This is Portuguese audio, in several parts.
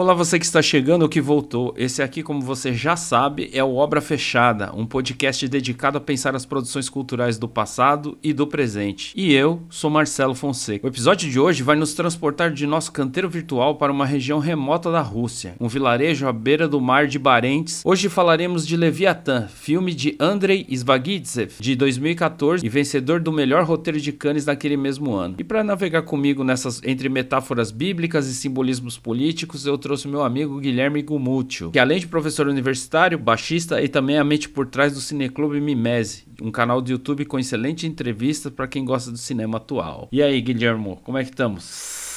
Olá, você que está chegando ou que voltou. Esse aqui, como você já sabe, é o Obra Fechada, um podcast dedicado a pensar as produções culturais do passado e do presente. E eu sou Marcelo Fonseca. O episódio de hoje vai nos transportar de nosso canteiro virtual para uma região remota da Rússia, um vilarejo à beira do mar de Barents. Hoje falaremos de Leviatã, filme de Andrei Zvagitsev, de 2014 e vencedor do melhor roteiro de Cannes naquele mesmo ano. E para navegar comigo nessas entre metáforas bíblicas e simbolismos políticos, eu trouxe meu amigo Guilherme Gumúcio, que além de professor universitário, baixista e também a mente por trás do Cineclube Mimese, um canal do YouTube com excelente entrevistas para quem gosta do cinema atual. E aí, Guilherme, como é que estamos?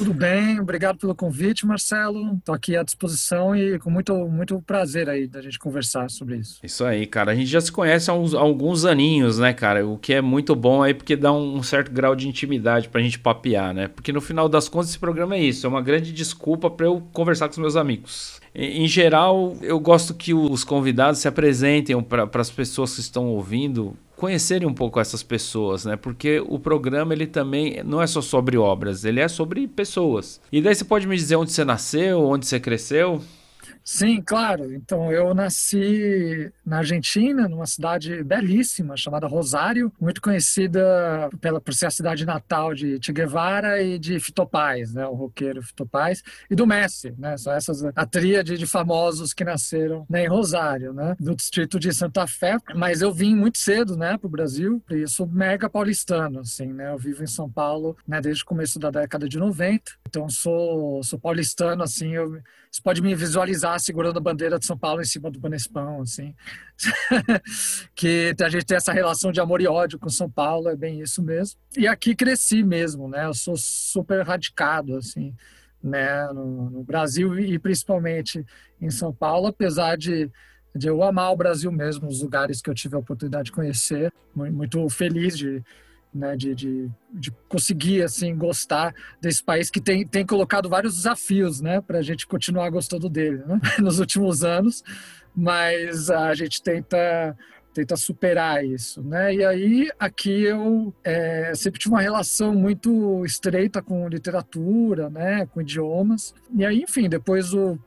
Tudo bem, obrigado pelo convite, Marcelo. Estou aqui à disposição e com muito, muito prazer aí da gente conversar sobre isso. Isso aí, cara. A gente já se conhece há, uns, há alguns aninhos, né, cara? O que é muito bom aí porque dá um, certo grau de intimidade pra gente papear, né? Porque no final das contas esse programa é isso, é uma grande desculpa para eu conversar com os meus amigos. Em geral, eu gosto que os convidados se apresentem para as pessoas que estão ouvindo conhecerem um pouco essas pessoas, né? Porque o programa ele também não é só sobre obras, ele é sobre pessoas. E daí você pode me dizer onde você nasceu, onde você cresceu? Sim, claro. Então, eu nasci na Argentina, numa cidade belíssima chamada Rosário, muito conhecida pela, por ser a cidade natal de Che Guevara e de Fito Paz, né, o roqueiro Fito Paz, e do Messi, né, são essas a tríade de famosos que nasceram né, em Rosário, né, do distrito de Santa Fé. Mas eu vim muito cedo, né, para o Brasil, e sou mega paulistano, assim, né, eu vivo em São Paulo, né, desde o começo da década de 90, então sou sou paulistano, assim, eu você pode me visualizar segurando a bandeira de São Paulo em cima do Banespão, assim. que a gente tem essa relação de amor e ódio com São Paulo, é bem isso mesmo. E aqui cresci mesmo, né? Eu sou super radicado, assim, né? No, no Brasil e principalmente em São Paulo, apesar de de eu amar o Brasil mesmo, os lugares que eu tive a oportunidade de conhecer, muito feliz de né, de, de, de, conseguir assim gostar desse país que tem, tem colocado vários desafios, né, para a gente continuar gostando dele, né, nos últimos anos, mas a gente tenta tenta superar isso, né? E aí aqui eu é, sempre tive uma relação muito estreita com literatura, né, com idiomas. E aí, enfim, depois o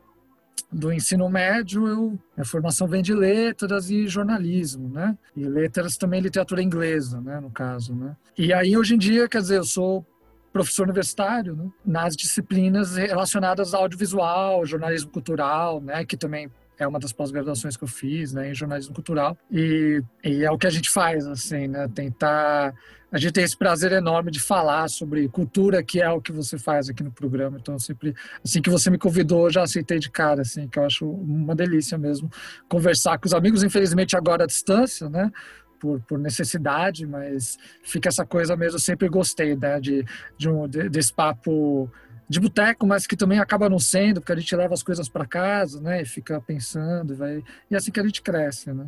do ensino médio, eu, a formação vem de letras e jornalismo, né? E letras também literatura inglesa, né, no caso, né? E aí hoje em dia, quer dizer, eu sou professor universitário né, nas disciplinas relacionadas ao audiovisual, jornalismo cultural, né, que também é uma das pós-graduações que eu fiz, né, em jornalismo cultural. E, e, é o que a gente faz, assim, né, tentar a gente tem esse prazer enorme de falar sobre cultura, que é o que você faz aqui no programa. Então, sempre, assim que você me convidou, já aceitei de cara, assim, que eu acho uma delícia mesmo conversar com os amigos, infelizmente agora à distância, né? Por, por necessidade, mas fica essa coisa mesmo, eu sempre gostei, né? De, de um, de, desse papo de boteco, mas que também acaba não sendo, porque a gente leva as coisas para casa, né? E fica pensando, vai... e é assim que a gente cresce, né?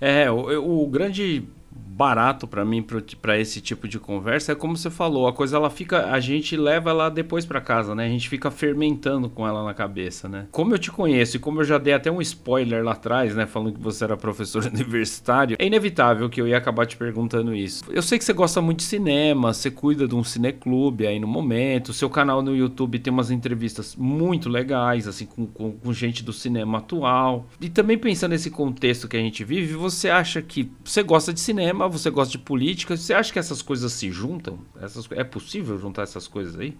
É, o, o grande barato para mim para esse tipo de conversa. É como você falou a coisa ela fica a gente leva ela depois para casa né? A gente fica fermentando com ela na cabeça né? Como eu te conheço e como eu já dei até um spoiler lá atrás né? Falando que você era professor universitário é inevitável que eu ia acabar te perguntando isso. Eu sei que você gosta muito de cinema você cuida de um cineclube aí no momento seu canal no YouTube tem umas entrevistas muito legais assim com, com, com gente do cinema atual. E também pensando nesse contexto que a gente vive você acha que você gosta de cinema cinema, você gosta de política. Você acha que essas coisas se juntam? Essas, é possível juntar essas coisas aí?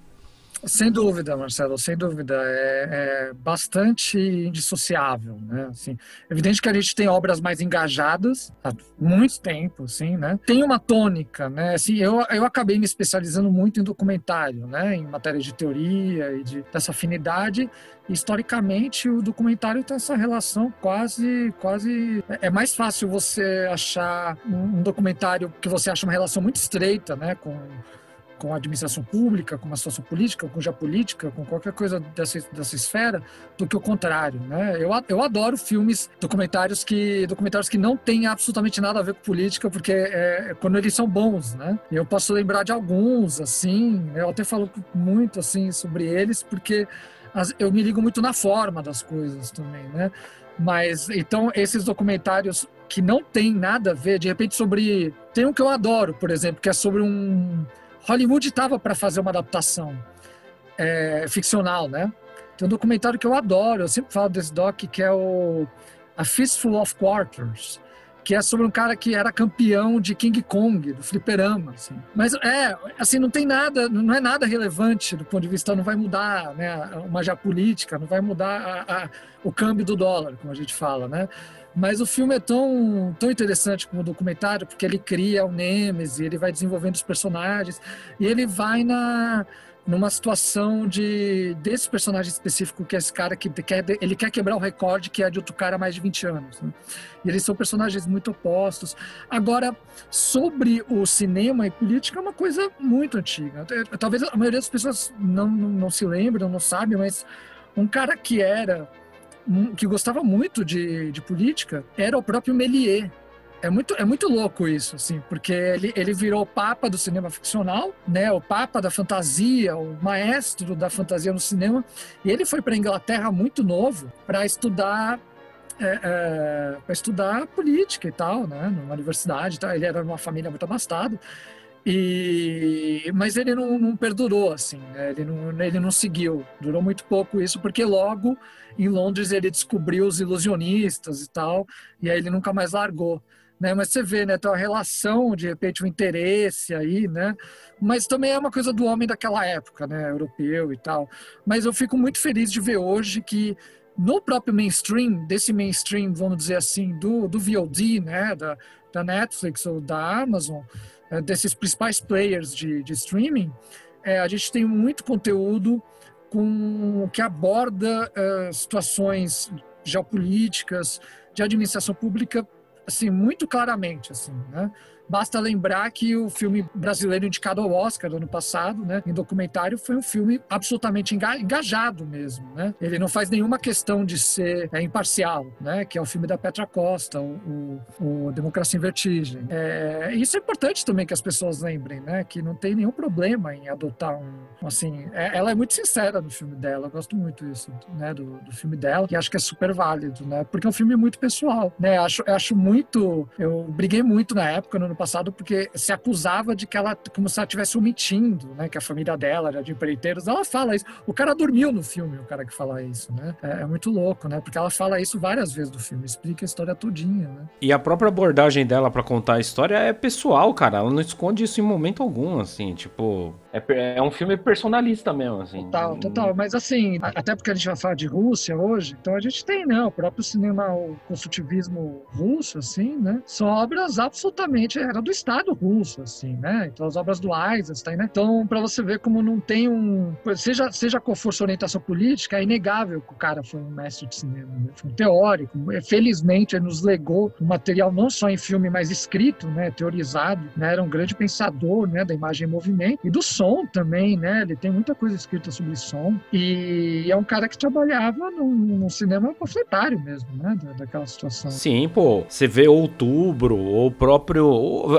Sem dúvida, Marcelo, sem dúvida. É, é, bastante indissociável, né? Assim, evidente que a gente tem obras mais engajadas há muito tempo, assim, né? Tem uma tônica, né? Assim, eu, eu acabei me especializando muito em documentário, né? Em matéria de teoria e de, dessa afinidade. Historicamente, o documentário tem essa relação quase, quase... É mais fácil você achar um documentário que você acha uma relação muito estreita, né? Com com a administração pública, com a situação política, com geopolítica, com qualquer coisa dessa, dessa esfera, do que o contrário, né? Eu, eu adoro filmes, documentários que documentários que não têm absolutamente nada a ver com política, porque é, é quando eles são bons, né? Eu posso lembrar de alguns, assim, eu até falo muito assim sobre eles, porque eu me ligo muito na forma das coisas também, né? Mas então esses documentários que não tem nada a ver, de repente sobre tem um que eu adoro, por exemplo, que é sobre um Hollywood estava para fazer uma adaptação é, ficcional, né? Tem um documentário que eu adoro, eu sempre falo desse doc, que é o A Fistful of Quarters, que é sobre um cara que era campeão de King Kong, do fliperama, assim. Mas é, assim, não tem nada, não é nada relevante do ponto de vista, não vai mudar, né, uma geopolítica, não vai mudar a, a, o câmbio do dólar, como a gente fala, né? Mas o filme é tão, tão interessante como documentário, porque ele cria o Nemesis, ele vai desenvolvendo os personagens, e ele vai na numa situação de desse personagem específico que é esse cara que quer ele quer quebrar o recorde que é de outro cara há mais de 20 anos né? e eles são personagens muito opostos agora sobre o cinema e política é uma coisa muito antiga talvez a maioria das pessoas não, não, não se lembrem não sabe mas um cara que era que gostava muito de, de política era o próprio Méliès é muito, é muito louco isso, assim, porque ele, ele virou o papa do cinema ficcional, né? O papa da fantasia, o maestro da fantasia no cinema. E ele foi para a Inglaterra muito novo para estudar é, é, para estudar política e tal, né? Numa universidade, tá? ele era uma família muito abastada. E, mas ele não, não perdurou assim, né? ele, não, ele não seguiu. Durou muito pouco isso, porque logo em Londres ele descobriu os ilusionistas e tal, e aí ele nunca mais largou né? Mas você vê, né? Tem uma relação, de repente, um interesse aí, né? Mas também é uma coisa do homem daquela época, né? Europeu e tal. Mas eu fico muito feliz de ver hoje que no próprio mainstream, desse mainstream, vamos dizer assim, do, do VOD, né? Da, da Netflix ou da Amazon, é, desses principais players de, de streaming, é, a gente tem muito conteúdo com que aborda é, situações geopolíticas, de administração pública assim, muito claramente, assim, né? Basta lembrar que o filme brasileiro indicado ao Oscar do ano passado, né, em documentário, foi um filme absolutamente engajado mesmo, né? Ele não faz nenhuma questão de ser é, imparcial, né? Que é o filme da Petra Costa, o, o, o Democracia em Vertigem. É, isso é importante também que as pessoas lembrem, né? Que não tem nenhum problema em adotar um, assim, é, ela é muito sincera no filme dela, eu gosto muito disso, né? Do, do filme dela, e acho que é super válido, né? Porque é um filme muito pessoal, né? Acho, acho muito, eu briguei muito na época, no passado porque se acusava de que ela, como se ela estivesse omitindo, né, que a família dela era de empreiteiros. Ela fala isso. O cara dormiu no filme, o cara que fala isso, né? É, é muito louco, né? Porque ela fala isso várias vezes do filme, explica a história todinha, né? E a própria abordagem dela para contar a história é pessoal, cara. Ela não esconde isso em momento algum, assim, tipo, é, é um filme personalista mesmo, assim. Total, total. Mas assim, até porque a gente vai falar de Rússia hoje, então a gente tem, né, o próprio cinema, o construtivismo russo, assim, né? São obras absolutamente era do Estado russo, assim, né? Então as obras do Eisenstein, né? Então, para você ver como não tem um. Seja, seja qual for sua orientação política, é inegável que o cara foi um mestre de cinema, né? foi um teórico. Felizmente, ele nos legou um material não só em filme, mas escrito, né? Teorizado, né? Era um grande pensador, né? Da imagem em movimento e do som também, né? Ele tem muita coisa escrita sobre som e é um cara que trabalhava num, num cinema panfletário mesmo, né? Da, daquela situação. Sim, pô. Você vê Outubro, ou o próprio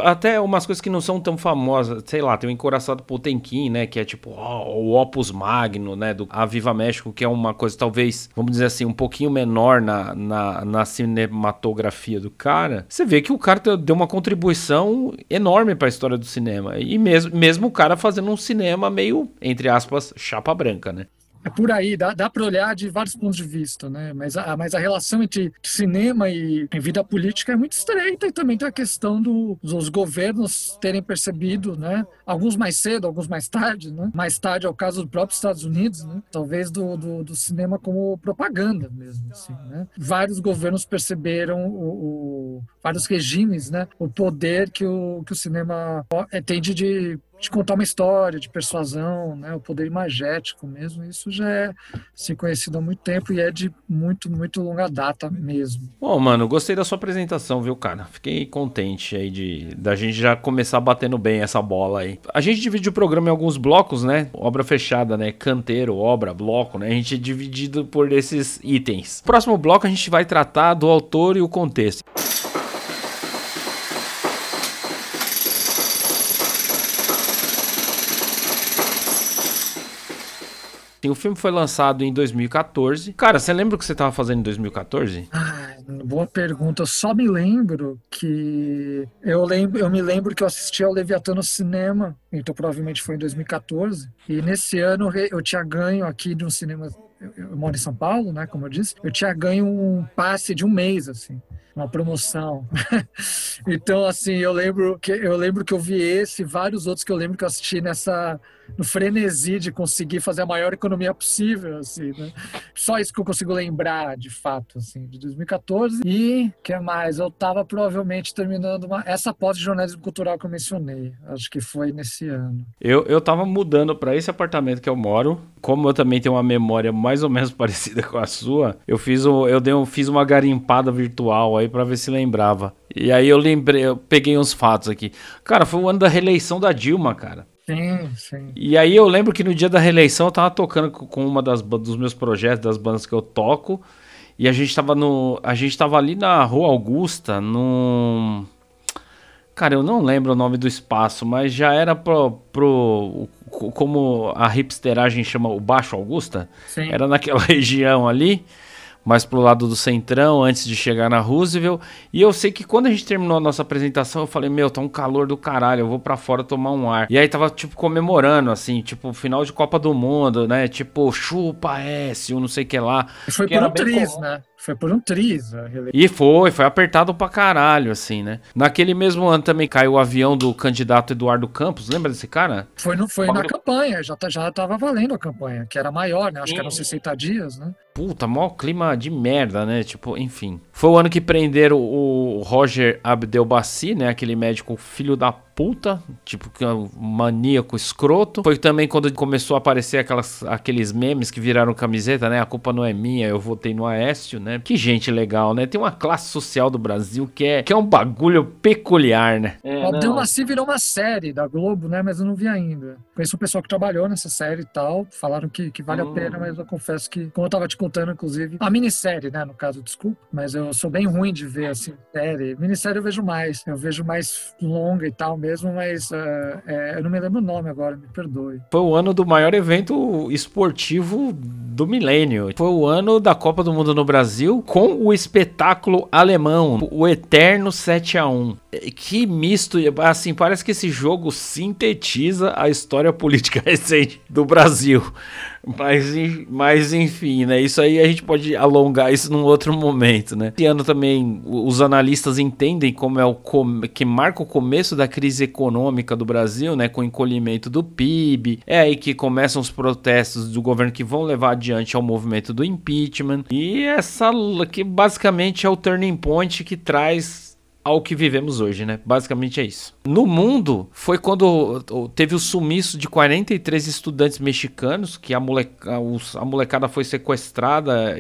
até umas coisas que não são tão famosas, sei lá, tem o Encoraçado Potemkin, né, que é tipo o Opus Magno, né, do A Viva México, que é uma coisa talvez, vamos dizer assim, um pouquinho menor na, na, na cinematografia do cara. Você vê que o cara deu uma contribuição enorme para a história do cinema. E mesmo, mesmo o cara fazendo um cinema meio, entre aspas, chapa branca, né? É por aí, dá, dá para olhar de vários pontos de vista, né? Mas a, mas a relação entre cinema e, vida política é muito estreita e também tem a questão do, dos governos terem percebido, né? Alguns mais cedo, alguns mais tarde, né? Mais tarde é o caso do próprio Estados Unidos, né? Talvez do, do, do cinema como propaganda mesmo, assim, né? Vários governos perceberam o, o vários regimes, né? O poder que o, que o cinema é, tem de, de contar uma história, de persuasão, né? O poder imagético mesmo, isso já é se conhecido há muito tempo e é de muito, muito longa data mesmo. Bom, mano, gostei da sua apresentação, viu, cara? Fiquei contente aí de da gente já começar batendo bem essa bola aí. A gente divide o programa em alguns blocos, né? Obra fechada, né? Canteiro, obra, bloco, né? A gente é dividido por esses itens. Próximo bloco a gente vai tratar do autor e o contexto. O filme foi lançado em 2014. Cara, você lembra o que você estava fazendo em 2014? Ah, boa pergunta. Eu só me lembro que eu lembro, eu me lembro que eu assisti ao Leviatã no cinema, então provavelmente foi em 2014. E nesse ano eu tinha ganho aqui de um cinema eu, moro em São Paulo, né, como eu disse, eu tinha ganho um passe de um mês, assim, uma promoção. então, assim, eu lembro que eu lembro que eu vi esse, vários outros que eu lembro que eu assisti nessa no frenesi de conseguir fazer a maior economia possível, assim, né? Só isso que eu consigo lembrar, de fato, assim, de 2014. E, que mais? Eu estava provavelmente terminando uma, essa pós de jornalismo cultural que eu mencionei. Acho que foi nesse ano. Eu, eu tava mudando para esse apartamento que eu moro. Como eu também tenho uma memória mais ou menos parecida com a sua, eu fiz, um, eu dei um, fiz uma garimpada virtual aí para ver se lembrava. E aí eu lembrei, eu peguei uns fatos aqui. Cara, foi o ano da reeleição da Dilma, cara. Sim, sim. E aí eu lembro que no dia da reeleição eu tava tocando com uma das, dos meus projetos, das bandas que eu toco. E a gente tava no. A gente tava ali na Rua Augusta, num. Cara, eu não lembro o nome do espaço, mas já era pro. pro como a hipsteragem chama o Baixo Augusta. Sim. Era naquela região ali mais pro lado do centrão, antes de chegar na Roosevelt. E eu sei que quando a gente terminou a nossa apresentação, eu falei, meu, tá um calor do caralho, eu vou para fora tomar um ar. E aí tava, tipo, comemorando, assim, tipo, final de Copa do Mundo, né? Tipo, chupa S, ou não sei o que lá. Foi por um triz, né? Foi por um triz. E foi, foi apertado pra caralho, assim, né? Naquele mesmo ano também caiu o avião do candidato Eduardo Campos, lembra desse cara? Foi, no, foi na campanha, já, tá, já tava valendo a campanha, que era maior, né? Acho Sim. que eram 60 dias, né? Puta, maior clima de merda, né? Tipo, enfim. Foi o ano que prenderam o Roger Abdelbassi, né? Aquele médico filho da puta, tipo, é maníaco escroto. Foi também quando começou a aparecer aquelas, aqueles memes que viraram camiseta, né? A culpa não é minha, eu votei no Aécio, né? Que gente legal, né? Tem uma classe social do Brasil que é, que é um bagulho peculiar, né? É, a Abdelmaci virou uma série da Globo, né? Mas eu não vi ainda. Conheço um pessoal que trabalhou nessa série e tal. Falaram que, que vale hum. a pena, mas eu confesso que, como eu tava te contando, inclusive, a minissérie, né? No caso, desculpa, mas eu sou bem ruim de ver, assim, série. Minissérie eu vejo mais. Eu vejo mais longa e tal mesmo mesmo, mas uh, é, eu não me lembro o nome agora, me perdoe. Foi o ano do maior evento esportivo do milênio. Foi o ano da Copa do Mundo no Brasil com o espetáculo alemão, o Eterno 7 a 1 Que misto, assim, parece que esse jogo sintetiza a história política recente do Brasil. Mas, mas enfim, né? Isso aí a gente pode alongar isso num outro momento, né? Esse ano também os analistas entendem como é o que marca o começo da crise econômica do Brasil, né? Com o encolhimento do PIB. É aí que começam os protestos do governo que vão levar adiante ao movimento do impeachment. E essa que basicamente é o turning point que traz ao que vivemos hoje, né? Basicamente é isso. No mundo, foi quando teve o sumiço de 43 estudantes mexicanos, que a, moleca, a molecada foi sequestrada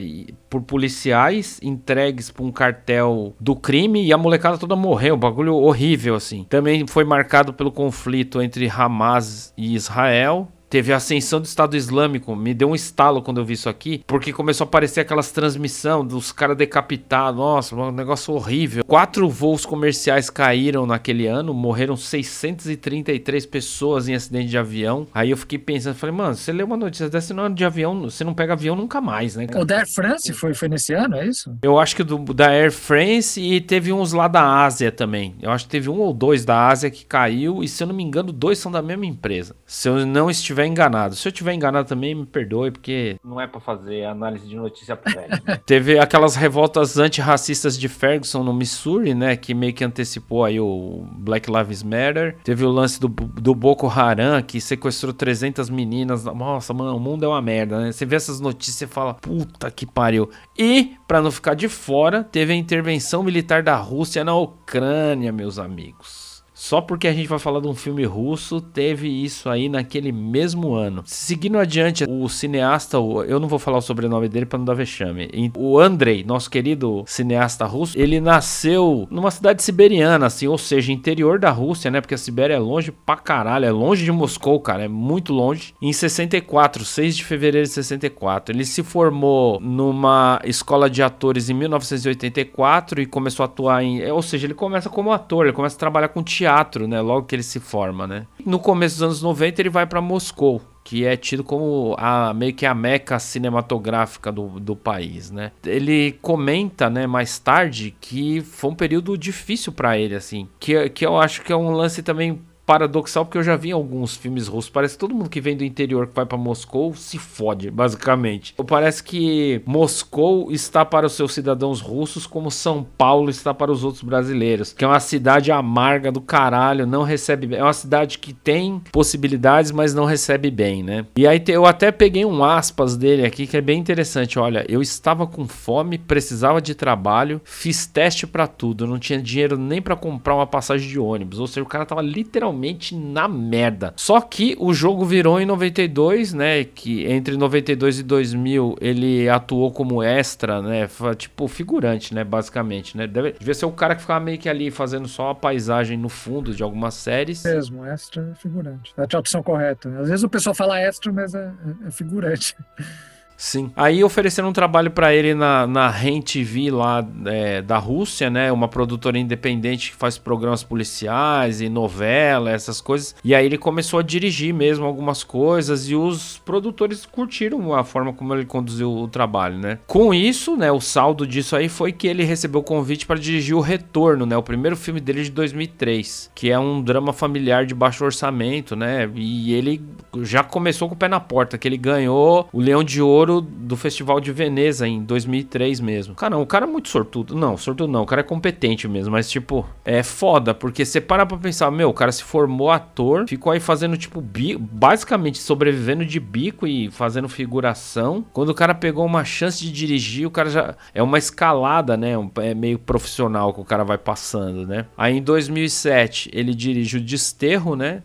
por policiais, entregues para um cartel do crime, e a molecada toda morreu. bagulho horrível, assim. Também foi marcado pelo conflito entre Hamas e Israel, Teve a ascensão do Estado Islâmico, me deu um estalo quando eu vi isso aqui, porque começou a aparecer aquelas transmissão dos caras decapitados, nossa, um negócio horrível. Quatro voos comerciais caíram naquele ano, morreram 633 pessoas em acidente de avião. Aí eu fiquei pensando, falei, mano, você lê uma notícia dessa não de avião, você não pega avião nunca mais, né? Cara? O da Air France foi, foi nesse ano, é isso? Eu acho que do, da Air France e teve uns lá da Ásia também. Eu acho que teve um ou dois da Ásia que caiu, e se eu não me engano, dois são da mesma empresa. Se eu não estiver estiver enganado. Se eu estiver enganado também, me perdoe, porque não é para fazer análise de notícia prévia. Né? Teve aquelas revoltas antirracistas de Ferguson no Missouri, né? Que meio que antecipou aí o Black Lives Matter. Teve o lance do, do Boko Haram, que sequestrou 300 meninas. Nossa, mano, o mundo é uma merda, né? Você vê essas notícias e fala, puta que pariu. E, para não ficar de fora, teve a intervenção militar da Rússia na Ucrânia, meus amigos. Só porque a gente vai falar de um filme russo, teve isso aí naquele mesmo ano. Seguindo adiante, o cineasta, eu não vou falar o sobrenome dele para não dar vexame. O Andrei, nosso querido cineasta russo, ele nasceu numa cidade siberiana, assim, ou seja, interior da Rússia, né? Porque a Sibéria é longe pra caralho, é longe de Moscou, cara, é muito longe. Em 64, 6 de fevereiro de 64, ele se formou numa escola de atores em 1984 e começou a atuar em, ou seja, ele começa como ator, ele começa a trabalhar com teatro, né? Logo que ele se forma, né? No começo dos anos 90 ele vai para Moscou que é tido como a meio que a meca cinematográfica do, do país, né? Ele comenta, né, mais tarde que foi um período difícil para ele, assim, que, que eu acho que é um lance também paradoxal porque eu já vi alguns filmes russos. Parece que todo mundo que vem do interior que vai para Moscou se fode, basicamente. Parece que Moscou está para os seus cidadãos russos como São Paulo está para os outros brasileiros, que é uma cidade amarga do caralho, não recebe bem. É uma cidade que tem possibilidades, mas não recebe bem, né? E aí eu até peguei um aspas dele aqui que é bem interessante. Olha, eu estava com fome, precisava de trabalho, fiz teste para tudo, não tinha dinheiro nem para comprar uma passagem de ônibus. Ou seja, o cara tava literalmente totalmente na merda. Só que o jogo virou em 92, né? Que entre 92 e 2000 ele atuou como extra, né? Tipo figurante, né? Basicamente, né? Deve, devia ser o cara que ficava meio que ali fazendo só a paisagem no fundo de algumas séries. Mesmo, extra figurante. É a tradução correta. Às vezes o pessoal fala extra, mas é, é figurante. Sim. Aí ofereceram um trabalho para ele na, na REN TV lá é, da Rússia, né? Uma produtora independente que faz programas policiais e novela, essas coisas. E aí ele começou a dirigir mesmo algumas coisas e os produtores curtiram a forma como ele conduziu o trabalho, né? Com isso, né? O saldo disso aí foi que ele recebeu o convite para dirigir o Retorno, né? O primeiro filme dele de 2003, que é um drama familiar de baixo orçamento, né? E ele já começou com o pé na porta, que ele ganhou o Leão de Ouro do Festival de Veneza em 2003 mesmo. Cara, o cara é muito sortudo. Não, sortudo não, o cara é competente mesmo, mas tipo, é foda, porque você para pra pensar, meu, o cara se formou ator, ficou aí fazendo tipo, bico, basicamente sobrevivendo de bico e fazendo figuração. Quando o cara pegou uma chance de dirigir, o cara já é uma escalada, né? É meio profissional que o cara vai passando, né? Aí em 2007 ele dirige o Desterro, né?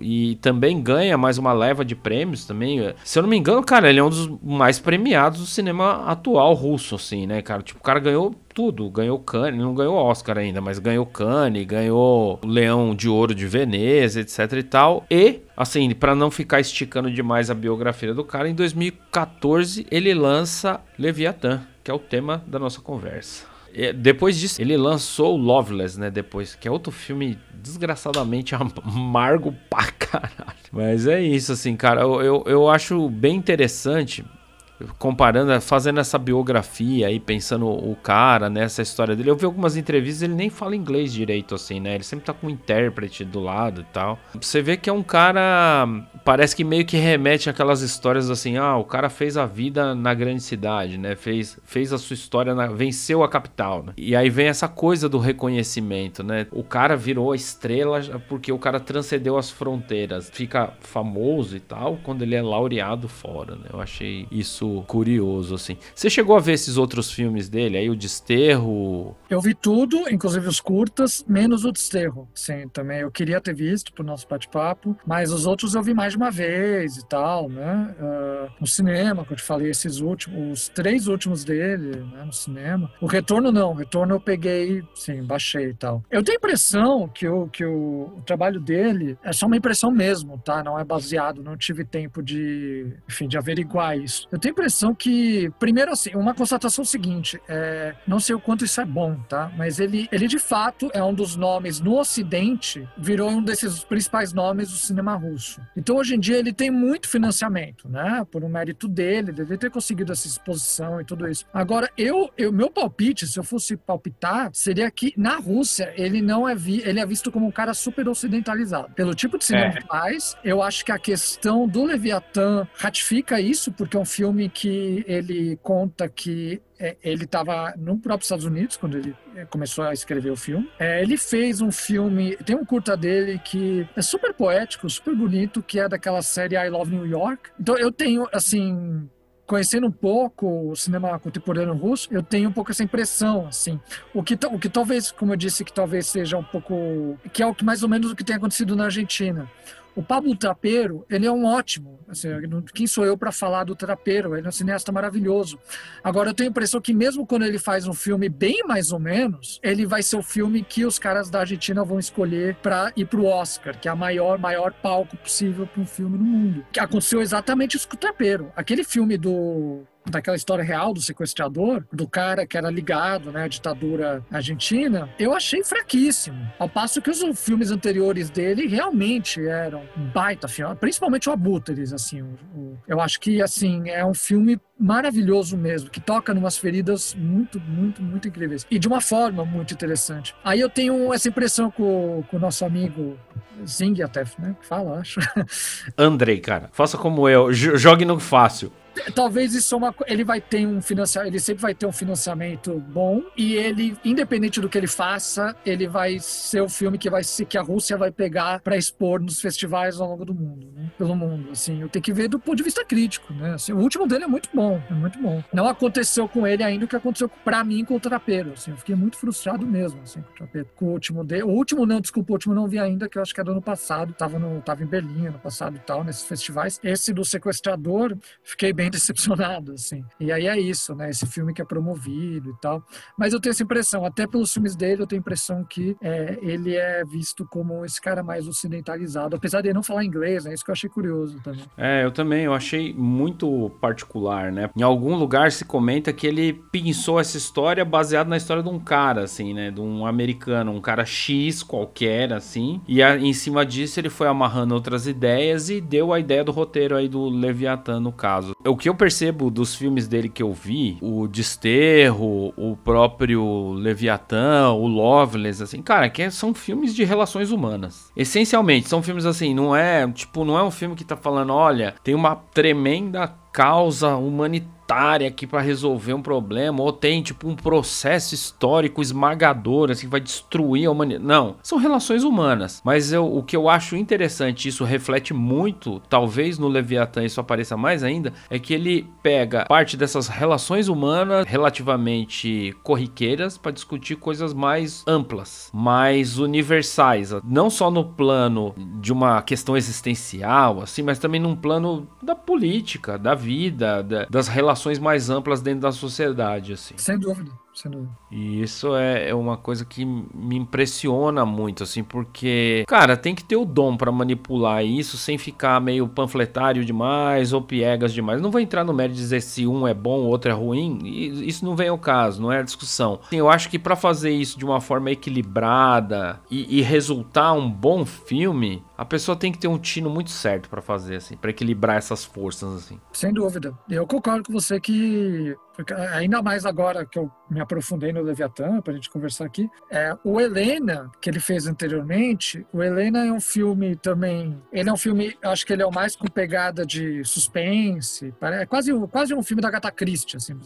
E também ganha mais uma leva de prêmios também. Se eu não me engano, cara, ele é um dos mais premiados do cinema atual russo, assim, né, cara? Tipo, o cara ganhou tudo, ganhou Cannes, não ganhou Oscar ainda, mas ganhou Cannes, ganhou Leão de Ouro de Veneza, etc e tal. E, assim, para não ficar esticando demais a biografia do cara, em 2014 ele lança Leviathan, que é o tema da nossa conversa. E depois disso, ele lançou Loveless, né? Depois, que é outro filme desgraçadamente amargo pra caralho. Mas é isso, assim, cara. Eu, eu, eu acho bem interessante comparando, fazendo essa biografia aí, pensando o cara nessa história dele. Eu vi algumas entrevistas, ele nem fala inglês direito assim, né? Ele sempre tá com um intérprete do lado e tal. Você vê que é um cara, parece que meio que remete aquelas histórias assim, ah, o cara fez a vida na grande cidade, né? Fez, fez a sua história, na, venceu a capital, né? E aí vem essa coisa do reconhecimento, né? O cara virou a estrela porque o cara transcendeu as fronteiras, fica famoso e tal quando ele é laureado fora, né? Eu achei isso curioso, assim. Você chegou a ver esses outros filmes dele, aí o Desterro? Eu vi tudo, inclusive os curtas, menos o Desterro, sim, também. Eu queria ter visto pro nosso bate-papo, mas os outros eu vi mais de uma vez e tal, né? Uh, no cinema, que eu te falei, esses últimos, os três últimos dele, né, no cinema. O Retorno não, o Retorno eu peguei, sim, baixei e tal. Eu tenho a impressão que, o, que o, o trabalho dele é só uma impressão mesmo, tá? Não é baseado, não tive tempo de, enfim, de averiguar isso. Eu tenho impressão que, primeiro assim, uma constatação seguinte, é, não sei o quanto isso é bom, tá? Mas ele, ele de fato é um dos nomes no Ocidente, virou um desses principais nomes do cinema russo. Então hoje em dia ele tem muito financiamento, né? Por um mérito dele, deve ter conseguido essa exposição e tudo isso. Agora, eu, eu meu palpite, se eu fosse palpitar, seria que na Rússia ele não é vi, ele é visto como um cara super ocidentalizado. Pelo tipo de cinema é. que faz, eu acho que a questão do Leviatã ratifica isso, porque é um filme filme que ele conta que é, ele estava no próprio Estados Unidos quando ele é, começou a escrever o filme. É, ele fez um filme, tem um curta dele que é super poético, super bonito, que é daquela série I Love New York. Então eu tenho, assim, conhecendo um pouco o cinema contemporâneo russo, eu tenho um pouco essa impressão, assim. O que, o que talvez, como eu disse, que talvez seja um pouco... que é o que mais ou menos o que tem acontecido na Argentina. O Pablo Trapeiro, ele é um ótimo. Assim, quem sou eu para falar do Trapeiro? Ele é um cineasta maravilhoso. Agora, eu tenho a impressão que mesmo quando ele faz um filme bem mais ou menos, ele vai ser o filme que os caras da Argentina vão escolher para ir para o Oscar, que é a maior, maior palco possível para um filme no mundo. Que aconteceu exatamente isso com o Trapeiro. Aquele filme do daquela história real do sequestrador, do cara que era ligado né, à ditadura argentina, eu achei fraquíssimo. Ao passo que os filmes anteriores dele realmente eram baita filme, principalmente o Abutres, assim. O, o, eu acho que, assim, é um filme maravilhoso mesmo, que toca numas feridas muito, muito, muito incríveis. E de uma forma muito interessante. Aí eu tenho essa impressão com, com o nosso amigo Zing até, né? Fala, acho. Andrei, cara, faça como eu, jogue no fácil talvez isso é uma ele vai ter um financiamento, ele sempre vai ter um financiamento bom e ele, independente do que ele faça, ele vai ser o filme que vai ser que a Rússia vai pegar para expor nos festivais ao longo do mundo, né? pelo mundo. Assim, eu tenho que ver do ponto de vista crítico, né? Assim, o último dele é muito bom, é muito bom. Não aconteceu com ele ainda o que aconteceu para mim com o Trapeiro. Assim, eu fiquei muito frustrado mesmo, assim, com o Trapeiro. Com o último dele, o último não, desculpa, o último não vi ainda, que eu acho que é do ano passado, tava no, tava em Berlim ano passado e tal, nesses festivais. Esse do sequestrador, fiquei bem bem decepcionado, assim. E aí é isso, né? Esse filme que é promovido e tal. Mas eu tenho essa impressão, até pelos filmes dele, eu tenho a impressão que é, ele é visto como esse cara mais ocidentalizado, apesar de ele não falar inglês, né? Isso que eu achei curioso também. É, eu também, eu achei muito particular, né? Em algum lugar se comenta que ele pensou essa história baseado na história de um cara, assim, né? De um americano, um cara X qualquer, assim. E a, em cima disso ele foi amarrando outras ideias e deu a ideia do roteiro aí do Leviathan, no caso. Eu o que eu percebo dos filmes dele que eu vi, o Desterro, o próprio Leviatã, o Loveless, assim, cara, que são filmes de relações humanas. Essencialmente, são filmes assim, não é, tipo, não é um filme que tá falando, olha, tem uma tremenda causa humanitária aqui para resolver um problema, ou tem tipo um processo histórico esmagador assim que vai destruir a humanidade. Não, são relações humanas. Mas eu, o que eu acho interessante, isso reflete muito, talvez no Leviatã isso apareça mais ainda, é que ele pega parte dessas relações humanas relativamente corriqueiras para discutir coisas mais amplas, mais universais, não só no plano de uma questão existencial, assim, mas também num plano da política, da vida, da, das relações mais amplas dentro da sociedade, assim. Sem dúvida. E isso é, é, uma coisa que me impressiona muito, assim, porque, cara, tem que ter o dom para manipular isso sem ficar meio panfletário demais ou piegas demais. Não vou entrar no mérito de dizer se um é bom, o outro é ruim, isso não vem ao caso, não é a discussão. Assim, eu acho que para fazer isso de uma forma equilibrada e, e resultar um bom filme, a pessoa tem que ter um tino muito certo para fazer, assim, para equilibrar essas forças, assim. Sem dúvida. Eu concordo com você que ainda mais agora que eu me aprofundei no Leviatã, para a gente conversar aqui, é, o Helena, que ele fez anteriormente, o Helena é um filme também, ele é um filme, acho que ele é o mais com pegada de suspense, é quase, quase um filme da Agatha Christie, assim,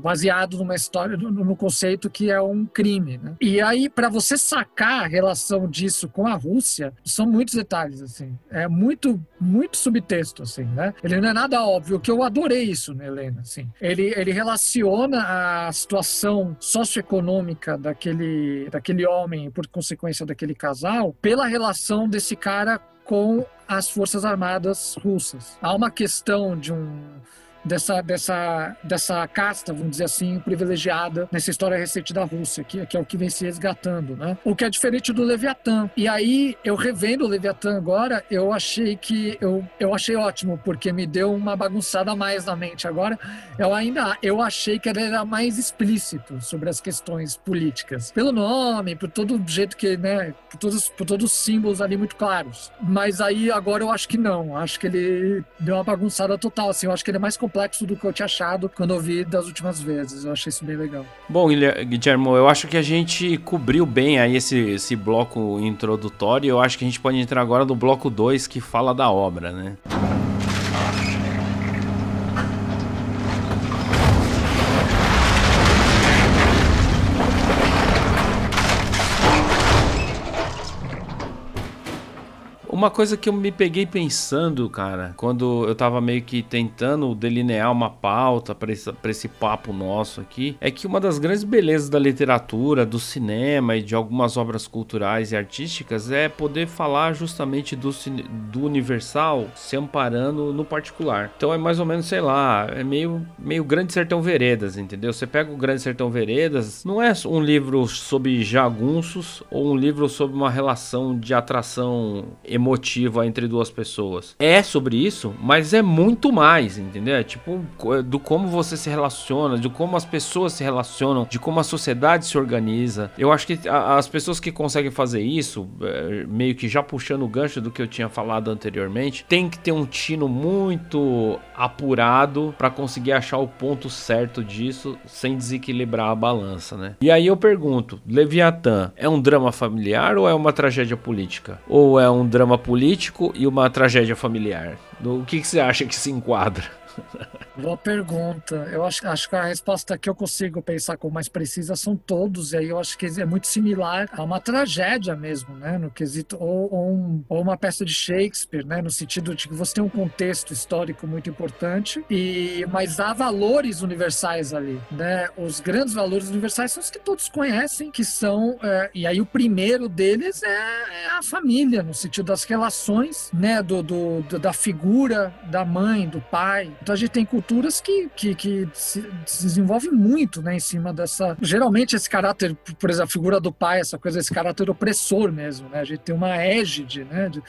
baseado numa história, no, no conceito que é um crime, né? E aí, para você sacar a relação disso com a Rússia, são muitos detalhes, assim, é muito, muito subtexto, assim, né? Ele não é nada óbvio, que eu adorei isso no Helena, assim. Ele, ele relaciona a situação socioeconômica daquele, daquele homem, por consequência daquele casal, pela relação desse cara com as forças armadas russas. Há uma questão de um dessa, dessa, dessa casta, vamos dizer assim, privilegiada nessa história recente da Rússia, que, que é o que vem se resgatando, né? O que é diferente do Leviatã. E aí, eu revendo o Leviatã agora, eu achei que eu, eu achei ótimo, porque me deu uma bagunçada a mais na mente agora. Eu ainda eu achei que ele era mais explícito sobre as questões políticas, pelo nome, por todo jeito que, né, por todos, por todos os símbolos ali muito claros. Mas aí agora eu acho que não, acho que ele deu uma bagunçada total, assim, eu acho que ele é mais complexo do que eu tinha achado quando eu vi das últimas vezes. Eu achei isso bem legal. Bom, Guilherme, eu acho que a gente cobriu bem aí esse, esse bloco introdutório. Eu acho que a gente pode entrar agora no bloco 2 que fala da obra, né? Uma coisa que eu me peguei pensando, cara, quando eu tava meio que tentando delinear uma pauta para esse, pra esse papo nosso aqui, é que uma das grandes belezas da literatura, do cinema e de algumas obras culturais e artísticas é poder falar justamente do, do universal se amparando no particular. Então é mais ou menos, sei lá, é meio, meio Grande Sertão Veredas, entendeu? Você pega o Grande Sertão Veredas, não é um livro sobre jagunços ou um livro sobre uma relação de atração emotiva entre duas pessoas. É sobre isso, mas é muito mais, entendeu? É tipo do como você se relaciona, de como as pessoas se relacionam, de como a sociedade se organiza. Eu acho que as pessoas que conseguem fazer isso, é, meio que já puxando o gancho do que eu tinha falado anteriormente, tem que ter um tino muito apurado para conseguir achar o ponto certo disso sem desequilibrar a balança, né? E aí eu pergunto, Leviatã é um drama familiar ou é uma tragédia política? Ou é um drama político e uma tragédia familiar? O que, que você acha que se enquadra? Boa pergunta. Eu acho, acho que a resposta que eu consigo pensar com mais precisa são todos, e aí eu acho que é muito similar a uma tragédia mesmo, né? No quesito, ou, ou, um, ou uma peça de Shakespeare, né? No sentido de que você tem um contexto histórico muito importante, e mas há valores universais ali, né? Os grandes valores universais são os que todos conhecem, que são, é, e aí o primeiro deles é, é, a família, no sentido das relações, né? Do, do, do, da figura da mãe, do pai. Então a gente tem culturas que, que, que se, se desenvolvem muito né, em cima dessa. Geralmente, esse caráter, por exemplo, a figura do pai, essa coisa, esse caráter opressor mesmo. Né? A gente tem uma égide né, de,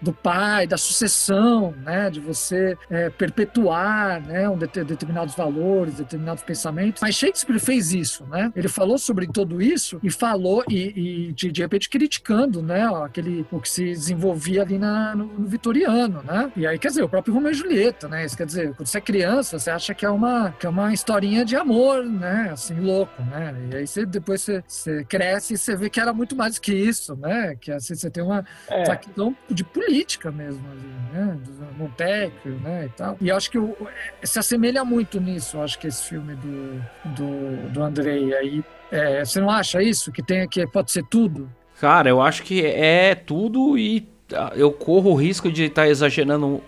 do pai, da sucessão, né, de você é, perpetuar, né, um det determinados valores, determinados pensamentos. Mas Shakespeare fez isso, né? Ele falou sobre tudo isso e falou e, e de, de, repente criticando, né, aquele o que se desenvolvia ali na, no, no, vitoriano, né? E aí quer dizer o próprio Romeu e Julieta, né? Isso quer dizer quando você é criança você acha que é uma que é uma historinha de amor, né? Assim louco, né? E aí você depois você, você cresce e você vê que era muito mais que isso, né? Que assim, você tem uma é. questão de política política mesmo, assim, né? Do Montecchio, né? E tal. E acho que o, se assemelha muito nisso, acho que esse filme do, do, do Andrei aí. É, você não acha isso? Que tem que pode ser tudo? Cara, eu acho que é tudo e eu corro o risco de estar tá exagerando um,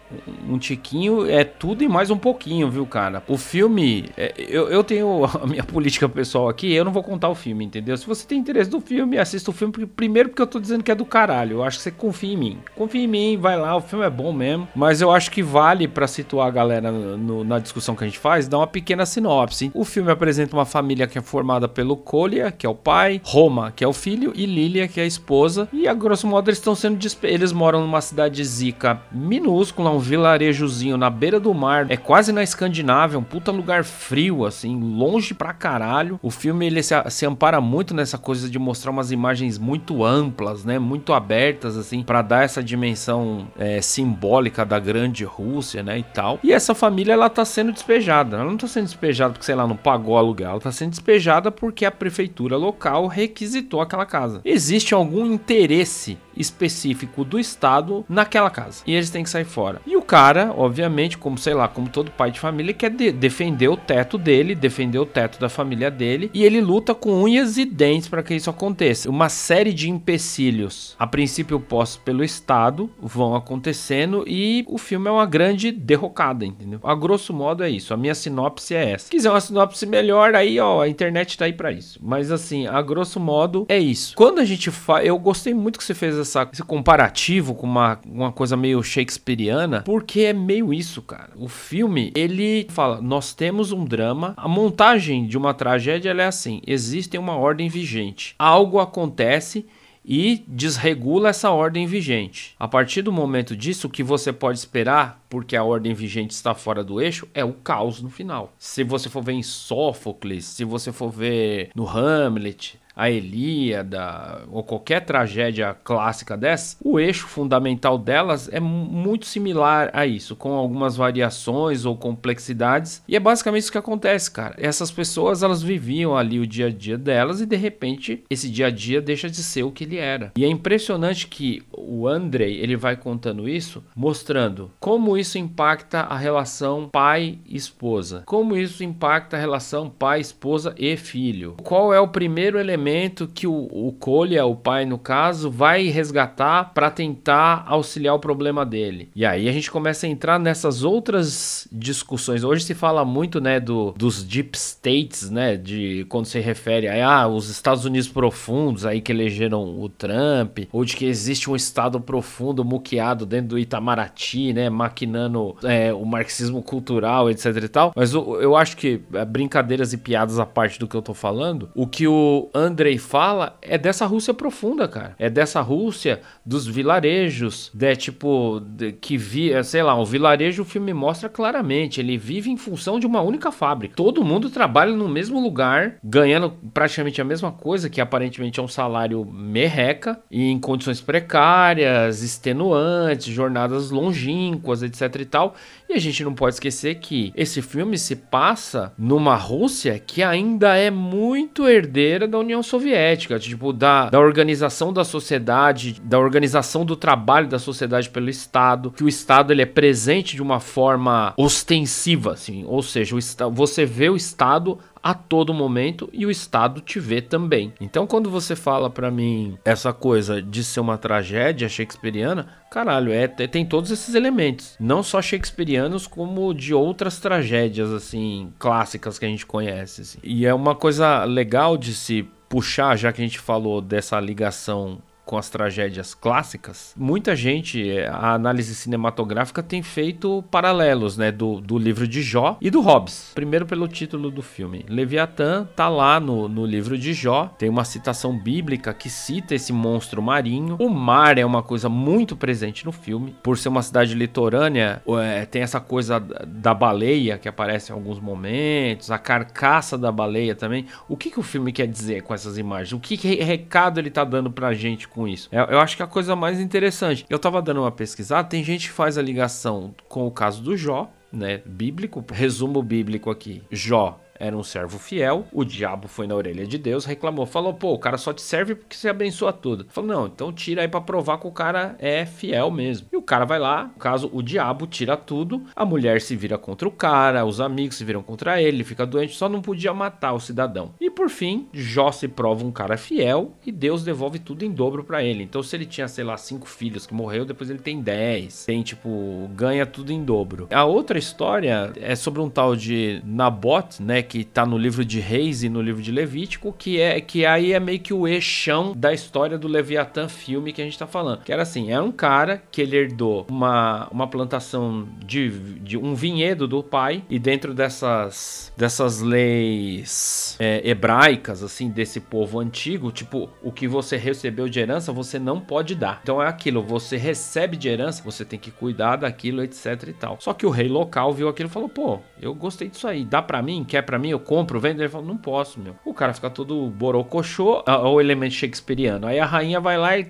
um, tiquinho, é tudo e mais um pouquinho, viu, cara? O filme, é, eu, eu tenho a minha política pessoal aqui, eu não vou contar o filme, entendeu? Se você tem interesse do filme, assista o filme, primeiro porque eu tô dizendo que é do caralho, eu acho que você confia em mim. Confia em mim, vai lá, o filme é bom mesmo, mas eu acho que vale para situar a galera no, na discussão que a gente faz, dar uma pequena sinopse. O filme apresenta uma família que é formada pelo Colia, que é o pai, Roma, que é o filho, e Lilia, que é a esposa, e a grosso modo eles estão sendo eles moram numa cidade zica minúscula, um vilarejozinho na beira do mar. É quase na Escandinávia, um puta lugar frio, assim, longe pra caralho. O filme ele se, se ampara muito nessa coisa de mostrar umas imagens muito amplas, né? Muito abertas, assim, para dar essa dimensão é, simbólica da grande Rússia, né? E tal. E essa família, ela tá sendo despejada. Ela não tá sendo despejada porque, sei lá, não pagou aluguel. Ela tá sendo despejada porque a prefeitura local requisitou aquela casa. Existe algum interesse específico do Estado naquela casa. E eles têm que sair fora. E o cara, obviamente, como sei lá, como todo pai de família, quer de defender o teto dele, defender o teto da família dele. E ele luta com unhas e dentes para que isso aconteça. Uma série de empecilhos, a princípio postos pelo Estado, vão acontecendo e o filme é uma grande derrocada, entendeu? A grosso modo é isso. A minha sinopse é essa. Se quiser uma sinopse melhor, aí ó, a internet tá aí para isso. Mas assim, a grosso modo é isso. Quando a gente faz, eu gostei muito que você fez essa, esse comparativo com uma, uma coisa meio shakespeariana, porque é meio isso, cara. O filme, ele fala, nós temos um drama, a montagem de uma tragédia é assim, existe uma ordem vigente. Algo acontece e desregula essa ordem vigente. A partir do momento disso, o que você pode esperar, porque a ordem vigente está fora do eixo, é o caos no final. Se você for ver em Sófocles, se você for ver no Hamlet, a Elíada ou qualquer tragédia clássica dessa, o eixo fundamental delas é muito similar a isso, com algumas variações ou complexidades. E é basicamente isso que acontece, cara. Essas pessoas elas viviam ali o dia a dia delas e de repente esse dia a dia deixa de ser o que ele era. E é impressionante que o Andrei ele vai contando isso, mostrando como isso impacta a relação pai-esposa, como isso impacta a relação pai-esposa e filho. Qual é o primeiro elemento elemento que o, o Kolya, o pai no caso, vai resgatar para tentar auxiliar o problema dele. E aí a gente começa a entrar nessas outras discussões. Hoje se fala muito, né, do, dos deep states, né, de quando se refere a ah, os Estados Unidos profundos aí que elegeram o Trump, ou de que existe um estado profundo muqueado dentro do Itamaraty, né, maquinando é, o marxismo cultural, etc e tal. Mas eu, eu acho que é, brincadeiras e piadas à parte do que eu tô falando, o que o Andrei fala é dessa Rússia profunda, cara. É dessa Rússia dos vilarejos, de tipo de, que vi, é, sei lá, o vilarejo o filme mostra claramente, ele vive em função de uma única fábrica. Todo mundo trabalha no mesmo lugar, ganhando praticamente a mesma coisa, que aparentemente é um salário merreca e em condições precárias, extenuantes, jornadas longínquas, etc e tal. E a gente não pode esquecer que esse filme se passa numa Rússia que ainda é muito herdeira da União Soviética, tipo, da, da organização da sociedade, da organização do trabalho da sociedade pelo Estado, que o Estado ele é presente de uma forma ostensiva, assim, ou seja, o, você vê o Estado a todo momento e o Estado te vê também. Então, quando você fala para mim essa coisa de ser uma tragédia shakespeariana, caralho, é, tem todos esses elementos, não só shakespearianos como de outras tragédias assim clássicas que a gente conhece. Assim. E é uma coisa legal de se puxar, já que a gente falou dessa ligação com as tragédias clássicas, muita gente, a análise cinematográfica tem feito paralelos, né, do, do livro de Jó e do Hobbes. Primeiro pelo título do filme. Leviatã tá lá no, no livro de Jó, tem uma citação bíblica que cita esse monstro marinho. O mar é uma coisa muito presente no filme, por ser uma cidade litorânea, é, tem essa coisa da baleia que aparece em alguns momentos, a carcaça da baleia também. O que, que o filme quer dizer com essas imagens? O que, que recado ele tá dando pra gente com isso. Eu, eu acho que a coisa mais interessante. Eu tava dando uma pesquisada, tem gente que faz a ligação com o caso do Jó, né? Bíblico, resumo bíblico aqui. Jó era um servo fiel, o diabo foi na orelha de Deus, reclamou, falou: pô, o cara só te serve porque você abençoa tudo. Falou: não, então tira aí para provar que o cara é fiel mesmo. E o cara vai lá, no caso, o diabo tira tudo, a mulher se vira contra o cara, os amigos se viram contra ele, ele fica doente, só não podia matar o cidadão. E por fim, Jó se prova um cara fiel e Deus devolve tudo em dobro para ele. Então, se ele tinha, sei lá, cinco filhos que morreu, depois ele tem dez, tem tipo, ganha tudo em dobro. A outra história é sobre um tal de Nabot, né? Que tá no livro de Reis e no livro de Levítico, que é que aí é meio que o eixão da história do Leviatã filme que a gente tá falando. Que era assim, era um cara que ele herdou uma, uma plantação de, de um vinhedo do pai e dentro dessas dessas leis é, hebraicas assim desse povo antigo, tipo, o que você recebeu de herança, você não pode dar. Então é aquilo, você recebe de herança, você tem que cuidar daquilo, etc e tal. Só que o rei local viu aquilo e falou: "Pô, eu gostei disso aí, dá para mim, quer para mim, eu compro, vendo. Ele fala, não posso, meu. O cara fica todo borocochô, o elemento shakespeariano. Aí a rainha vai lá e.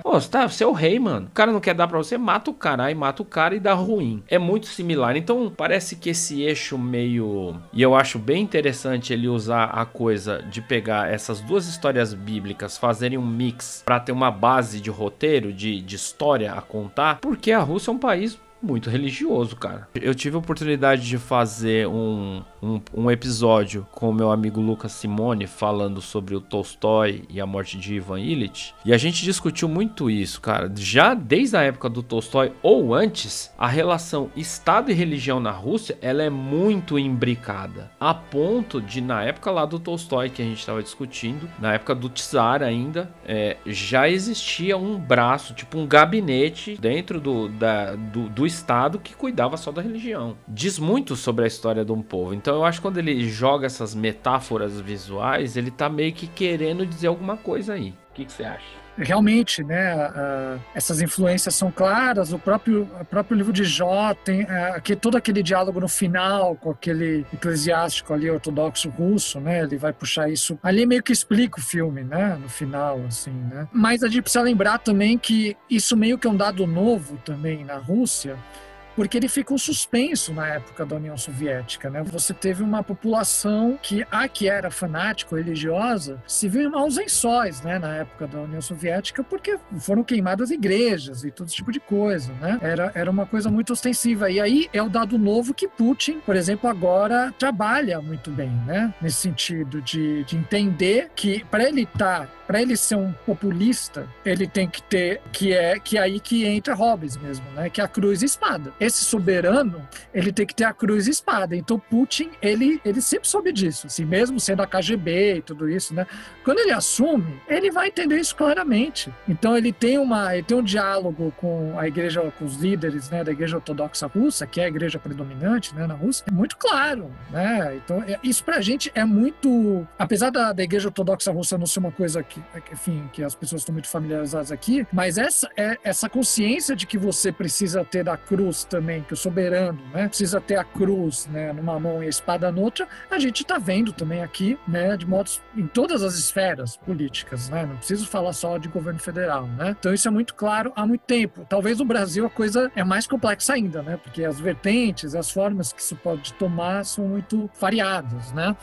Pô, você, tá, você é o rei, mano. O cara não quer dar pra você, mata o cara. Aí mata o cara e dá ruim. É muito similar. Então, parece que esse eixo meio. E eu acho bem interessante ele usar a coisa de pegar essas duas histórias bíblicas, fazerem um mix para ter uma base de roteiro, de, de história a contar, porque a Rússia é um país muito religioso, cara. Eu tive a oportunidade de fazer um, um, um, episódio com o meu amigo Lucas Simone falando sobre o Tolstói e a morte de Ivan Illich. E a gente discutiu muito isso, cara. Já desde a época do Tolstói ou antes, a relação Estado e religião na Rússia ela é muito imbricada. A ponto de, na época lá do Tolstói que a gente estava discutindo, na época do Tsar ainda, é, já existia um braço, tipo um gabinete dentro do, da, do, do Estado que cuidava só da religião. Diz muito sobre a história de um povo. Então eu acho que quando ele joga essas metáforas visuais, ele tá meio que querendo dizer alguma coisa aí. O que, você acha? realmente, né, uh, essas influências são claras. O próprio, o próprio livro de Jó tem uh, todo aquele diálogo no final com aquele eclesiástico ali ortodoxo russo, né? Ele vai puxar isso. Ali meio que explica o filme, né? No final, assim, né? Mas a gente precisa lembrar também que isso meio que é um dado novo também na Rússia porque ele fica um suspenso na época da União Soviética, né? Você teve uma população que a que era fanático religiosa se viu em maus lençóis, né, na época da União Soviética, porque foram queimadas igrejas e todo esse tipo de coisa, né? Era, era uma coisa muito ostensiva. E aí é o dado novo que Putin, por exemplo, agora trabalha muito bem, né? Nesse sentido de, de entender que para ele estar, tá, para ele ser um populista, ele tem que ter que é que é aí que entra Hobbes mesmo, né? Que é a cruz e espada. Esse soberano, ele tem que ter a cruz e espada. Então Putin, ele ele sempre soube disso, assim, mesmo sendo a KGB e tudo isso, né? Quando ele assume, ele vai entender isso claramente. Então ele tem uma ele tem um diálogo com a igreja com os líderes, né, da igreja ortodoxa russa, que é a igreja predominante, né, na Rússia. É muito claro, né? Então é, isso pra gente é muito, apesar da, da igreja ortodoxa russa não ser uma coisa que, enfim, que as pessoas estão muito familiarizadas aqui, mas essa é essa consciência de que você precisa ter a cruz também, que o soberano, né, precisa ter a cruz, né, numa mão e a espada noutra, a gente está vendo também aqui, né, de modos em todas as esferas políticas, né, não preciso falar só de governo federal, né. Então isso é muito claro há muito tempo. Talvez no Brasil a coisa é mais complexa ainda, né, porque as vertentes, as formas que isso pode tomar são muito variadas, né.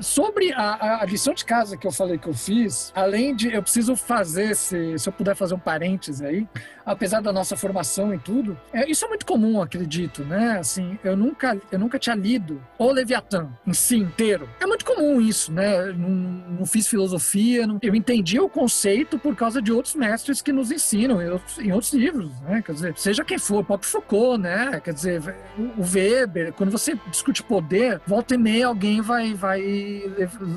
Sobre a, a, lição de casa que eu falei que eu fiz, além de eu preciso fazer, se, se eu puder fazer um parênteses aí, apesar da nossa formação e tudo, é, isso é muito comum, acredito, né? Assim, eu nunca, eu nunca tinha lido o Leviatã em si inteiro. É muito comum isso, né? Não, não fiz filosofia, não, eu entendi o conceito por causa de outros mestres que nos ensinam em outros, em outros livros, né? Quer dizer, seja quem for, Pop Foucault, né? Quer dizer, o Weber, quando você discute poder, volta e meia alguém vai, vai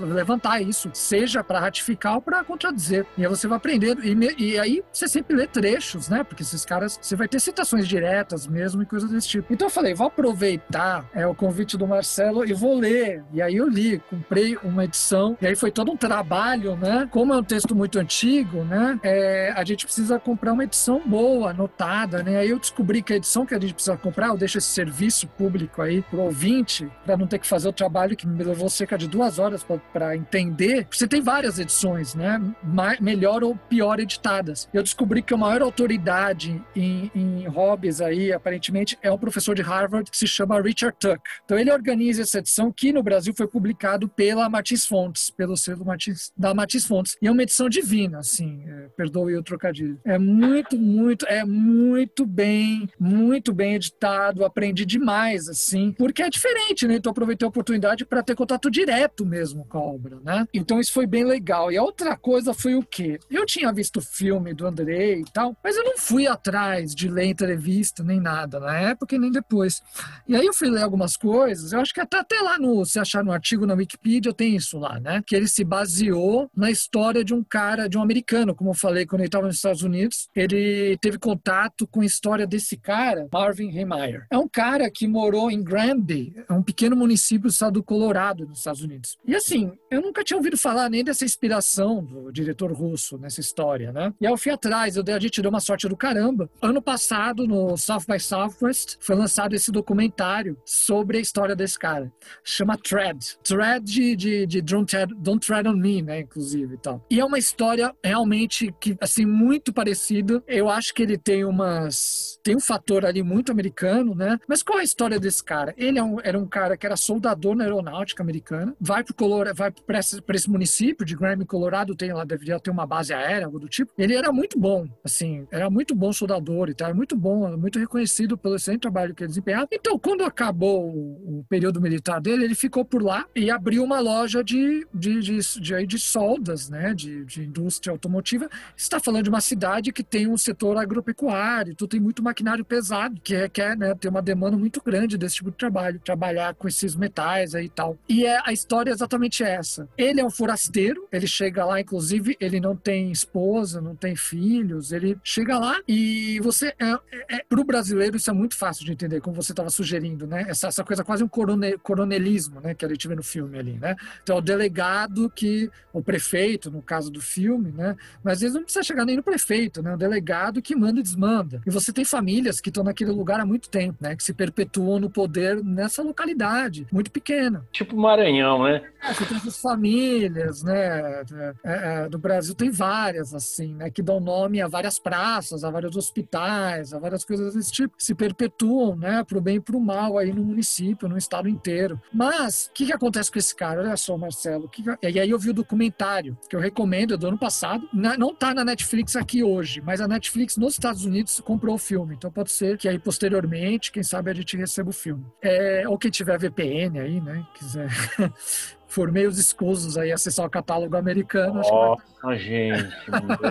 levantar isso, seja para ratificar ou para contradizer. E aí você vai aprendendo. E, e, aí você sempre lê trechos, né? Porque esses caras, você vai ter citações diretas mesmo e coisas desse tipo. Então eu falei, vou aproveitar é, o convite do Marcelo e vou ler. E aí eu li, comprei uma edição. E aí foi todo um trabalho, né? Como é um texto muito antigo, né? É, a gente precisa comprar uma edição boa, anotada, né? Aí eu descobri que a edição que a gente precisa comprar, eu deixo esse serviço público aí pro ouvinte, para não ter que fazer o trabalho que me levou cerca de duas horas para entender. Você tem várias edições, né? melhor ou pior editadas. Eu descobri que a maior autoridade em, em hobbies aí, aparentemente, é um professor de Harvard que se chama Richard Tuck. Então ele organiza essa edição que no Brasil foi publicado pela Martins Fontes, pelo selo Martins, da Martins Fontes. E é uma edição divina, assim, é, perdoe o trocadilho. É muito, muito, é muito bem, muito bem editado. Aprendi demais, assim, porque é diferente, né? Então aproveitei a oportunidade para ter contato direto mesmo com a obra, né? Então isso foi bem legal. E a outra coisa foi o quê? Eu tinha visto o filme do Andrei e tal, mas eu não fui atrás de ler entrevista nem nada na época e nem depois. E aí eu fui ler algumas coisas, eu acho que até, até lá no, se achar no artigo na Wikipedia, tem isso lá, né? Que ele se baseou na história de um cara, de um americano, como eu falei, quando ele estava nos Estados Unidos, ele teve contato com a história desse cara, Marvin Heemeyer. É um cara que morou em Granby, é um pequeno município do estado do Colorado, nos Estados Unidos. E assim, eu nunca tinha ouvido falar nem dessa inspiração do diretor russo nessa história, né? E aí eu fui atrás, eu, a gente deu uma sorte do caramba. Ano passado, no South by Southwest, foi lançado esse documentário sobre a história desse cara. Chama Tread. Tread de, de, de Don't, Tread, Don't Tread on Me, né? Inclusive e tal. E é uma história realmente que, assim, muito parecida. Eu acho que ele tem umas. Tem um fator ali muito americano, né? Mas qual é a história desse cara? Ele é um, era um cara que era soldador na aeronáutica americana, vai pro Colorado, vai para esse, esse, município de Grammy, Colorado, tem lá, deveria ter uma base aérea, algo do tipo. Ele era muito bom, assim, era muito bom soldador e tal, muito bom, muito reconhecido pelo excelente trabalho que ele desempenhava. Então, quando acabou o, período militar dele, ele ficou por lá e abriu uma loja de, de, de, de, de soldas, né, de, de indústria automotiva. Está falando de uma cidade que tem um setor agropecuário, então tem muito maquinário pesado, que que é né, tem uma demanda muito grande desse tipo de trabalho, trabalhar com esses metais aí e tal. E é a história exatamente essa. Ele é um forasteiro, ele chega lá, inclusive, ele não tem esposa, não tem filhos, ele chega lá e você. É, é, é para o brasileiro, isso é muito fácil de entender, como você estava sugerindo, né? Essa, essa coisa quase um coronel, coronelismo, né? Que a gente vê no filme ali, né? Então, o delegado que. O prefeito, no caso do filme, né? Mas às vezes não precisa chegar nem no prefeito, né? O delegado que manda e desmanda. E você tem famílias que estão naquele lugar há muito tempo, né? Que se perpetuam no poder nessa localidade, muito pequena. Tipo Maranhão, né? Né? É, você tem essas famílias, né? É, é, do Brasil tem várias, assim, né? Que dão nome a várias praças, a vários hospitais, a várias coisas desse tipo, que se perpetuam, né? Pro bem e pro mal aí no município, no estado inteiro. Mas, o que, que acontece com esse cara? Olha só, Marcelo. Que que... E aí eu vi o documentário, que eu recomendo, é do ano passado. Não tá na Netflix aqui hoje, mas a Netflix nos Estados Unidos comprou o filme. Então pode ser que aí posteriormente, quem sabe a gente receba o filme. É, ou quem tiver VPN aí, né? Quiser for meios escusos aí acessar o catálogo americano. Nossa, vai... gente,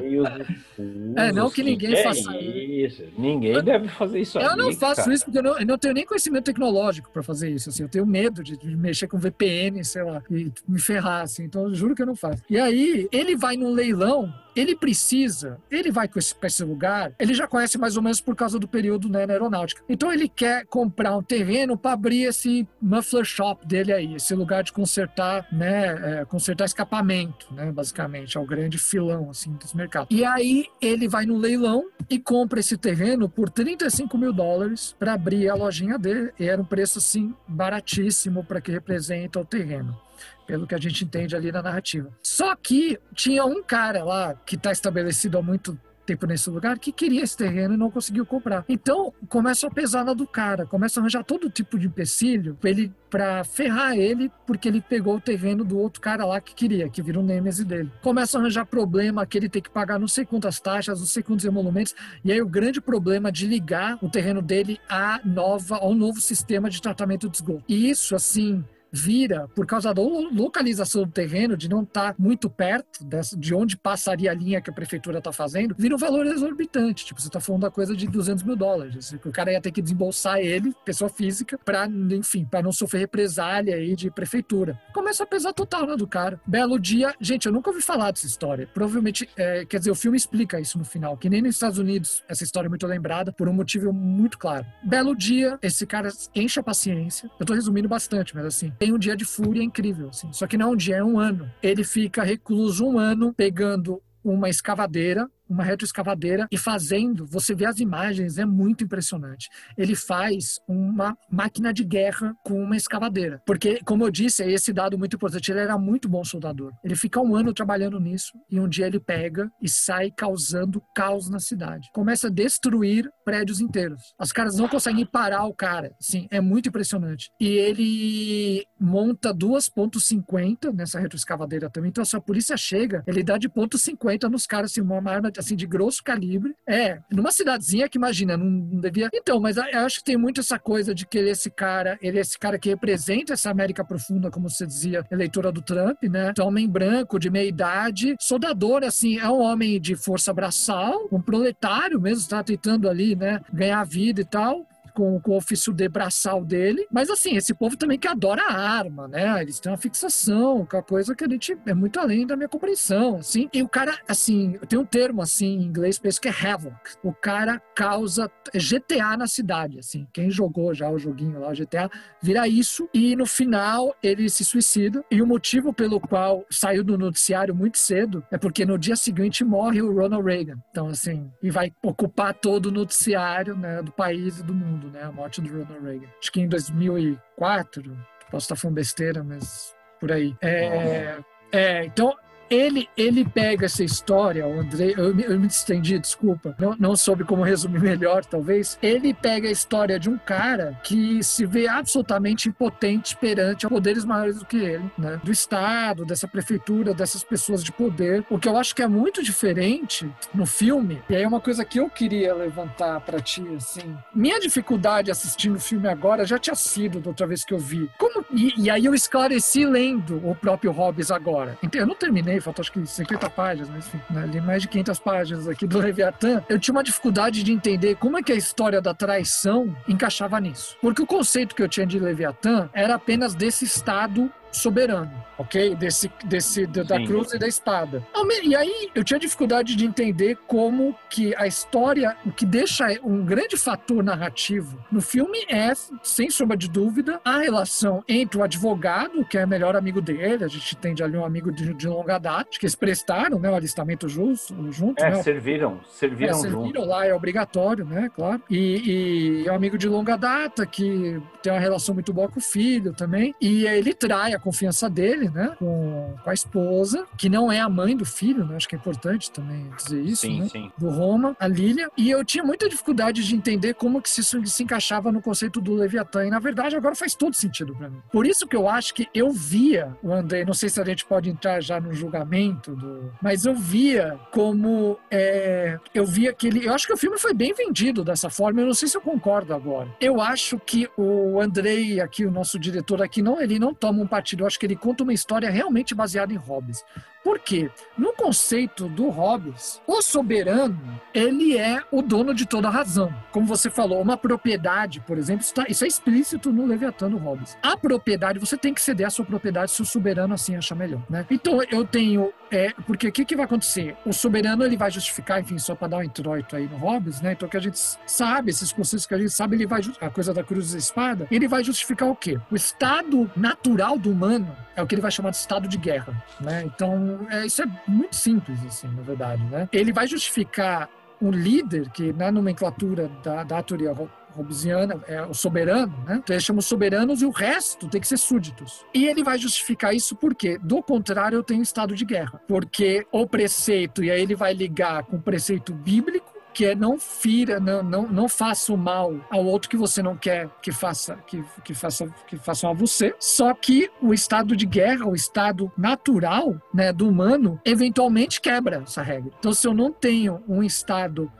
meios escusos. É, não que ninguém que faça é isso. Ninguém eu, deve fazer isso Eu não faço cara. isso porque eu não, eu não, tenho nem conhecimento tecnológico para fazer isso. Assim, eu tenho medo de, de, mexer com VPN, sei lá, e me ferrar, assim. Então, eu juro que eu não faço. E aí, ele vai num leilão ele precisa, ele vai com esse, pra esse lugar, ele já conhece mais ou menos por causa do período né, na aeronáutica. Então ele quer comprar um terreno para abrir esse muffler shop dele aí, esse lugar de consertar, né, é, consertar escapamento, né, basicamente, é o grande filão assim desse mercado. E aí ele vai no leilão e compra esse terreno por 35 mil dólares para abrir a lojinha dele. E era um preço assim baratíssimo para que representa o terreno pelo que a gente entende ali na narrativa. Só que tinha um cara lá que está estabelecido há muito tempo nesse lugar que queria esse terreno e não conseguiu comprar. Então começa a pesar na do cara, começa a arranjar todo tipo de empecilho pra ele para ferrar ele porque ele pegou o terreno do outro cara lá que queria, que vira um nêmese dele. Começa a arranjar problema que ele tem que pagar não sei quantas taxas, não sei quantos emolumentos, e aí o grande problema de ligar o terreno dele à nova, ao novo sistema de tratamento de esgoto. E isso assim vira, por causa da localização do terreno, de não estar tá muito perto de onde passaria a linha que a prefeitura está fazendo, vira um valor exorbitante. Tipo, você está falando da coisa de 200 mil dólares. O cara ia ter que desembolsar ele, pessoa física, para, enfim, para não sofrer represália aí de prefeitura. Começa a pesar total né, do cara. Belo dia, gente, eu nunca ouvi falar dessa história. Provavelmente, é, quer dizer, o filme explica isso no final, que nem nos Estados Unidos essa história é muito lembrada por um motivo muito claro. Belo dia, esse cara enche a paciência. Eu tô resumindo bastante, mas assim, tem um dia de fúria incrível, assim. Só que não é um dia, é um ano. Ele fica recluso um ano pegando uma escavadeira uma retroescavadeira e fazendo, você vê as imagens, é muito impressionante. Ele faz uma máquina de guerra com uma escavadeira. Porque, como eu disse, é esse dado muito importante, ele era muito bom soldador. Ele fica um ano trabalhando nisso e um dia ele pega e sai causando caos na cidade. Começa a destruir prédios inteiros. Os caras não conseguem parar o cara. Sim, é muito impressionante. E ele monta duas pontos .50 nessa retroescavadeira também. Então, se a polícia chega, ele dá de ponto .50 nos caras, assim, uma arma assim, de grosso calibre. É, numa cidadezinha que imagina, não, não devia. Então, mas eu acho que tem muito essa coisa de que ele é esse cara, ele é esse cara que representa essa América profunda, como você dizia, eleitora do Trump, né? Então, homem branco, de meia idade, soldador, assim, é um homem de força braçal, um proletário mesmo, está tentando ali, né, ganhar vida e tal com, com o ofício de braçal dele. Mas assim, esse povo também que adora arma, né? Eles têm uma fixação com a coisa que a gente é muito além da minha compreensão, assim. E o cara, assim, tem um termo assim em inglês penso que é havoc. O cara causa GTA na cidade, assim. Quem jogou já o joguinho lá, o GTA, vira isso e no final ele se suicida. E o motivo pelo qual saiu do noticiário muito cedo é porque no dia seguinte morre o Ronald Reagan. Então, assim, e vai ocupar todo o noticiário, né, do país e do mundo né? A morte do Ronald Reagan. Acho que em 2004, posso estar falando besteira, mas por aí. É, é, então, ele, ele pega essa história, o André, eu me, eu me estendi, desculpa, não, não soube como resumir melhor, talvez. Ele pega a história de um cara que se vê absolutamente impotente perante poderes maiores do que ele, né? Do Estado, dessa prefeitura, dessas pessoas de poder. O que eu acho que é muito diferente no filme, e aí é uma coisa que eu queria levantar para ti, assim. Minha dificuldade assistindo o filme agora já tinha sido da outra vez que eu vi. Como, e, e aí eu esclareci lendo o próprio Hobbes agora. Eu não terminei faltou acho que 50 páginas, mas enfim, né, li mais de 500 páginas aqui do Leviatã, eu tinha uma dificuldade de entender como é que a história da traição encaixava nisso. Porque o conceito que eu tinha de Leviatã era apenas desse estado soberano, ok? Desse, desse da cruz e da espada. E aí eu tinha dificuldade de entender como que a história, o que deixa um grande fator narrativo no filme é, sem sombra de dúvida, a relação entre o advogado, que é o melhor amigo dele, a gente entende ali um amigo de, de longa data, que eles prestaram, né, o alistamento justo, junto, é, né? serviram, serviram, é, serviram junto. lá, é obrigatório, né, claro. E, e é um amigo de longa data que tem uma relação muito boa com o filho também, e ele trai a confiança dele, né? Com, com a esposa, que não é a mãe do filho, né? Acho que é importante também dizer isso, sim, né? Sim. Do Roma, a Lília. E eu tinha muita dificuldade de entender como que isso se encaixava no conceito do Leviatã. E na verdade agora faz todo sentido para mim. Por isso que eu acho que eu via o Andrei, não sei se a gente pode entrar já no julgamento do, mas eu via como é, eu via que ele, eu acho que o filme foi bem vendido dessa forma. Eu não sei se eu concordo agora. Eu acho que o Andrei aqui, o nosso diretor aqui, não, ele não toma um partido. Eu acho que ele conta uma história realmente baseada em Hobbes. Por quê? No conceito do Hobbes, o soberano, ele é o dono de toda a razão. Como você falou, uma propriedade, por exemplo, isso, tá, isso é explícito no Leviatã do Hobbes. A propriedade, você tem que ceder a sua propriedade se o soberano assim achar melhor. Né? Então, eu tenho... É, porque o que, que vai acontecer? O soberano, ele vai justificar, enfim, só para dar um introito aí no Hobbes, né? Então, que a gente sabe, esses conceitos que a gente sabe, ele vai... A coisa da cruz e espada, ele vai justificar o quê? O estado natural do humano é o que ele vai chamar de estado de guerra, né? Então, é, isso é muito simples, assim, na verdade, né? Ele vai justificar um líder que na nomenclatura da, da teoria hobbesiana é o soberano, né? Então eles chamam soberanos e o resto tem que ser súditos. E ele vai justificar isso porque, do contrário, eu tenho estado de guerra. Porque o preceito, e aí ele vai ligar com o preceito bíblico, que é não fira, não, não, não faça o mal ao outro que você não quer que faça, que, que faça, que façam a você. Só que o estado de guerra, o estado natural, né, do humano, eventualmente quebra essa regra. Então, se eu não tenho um estado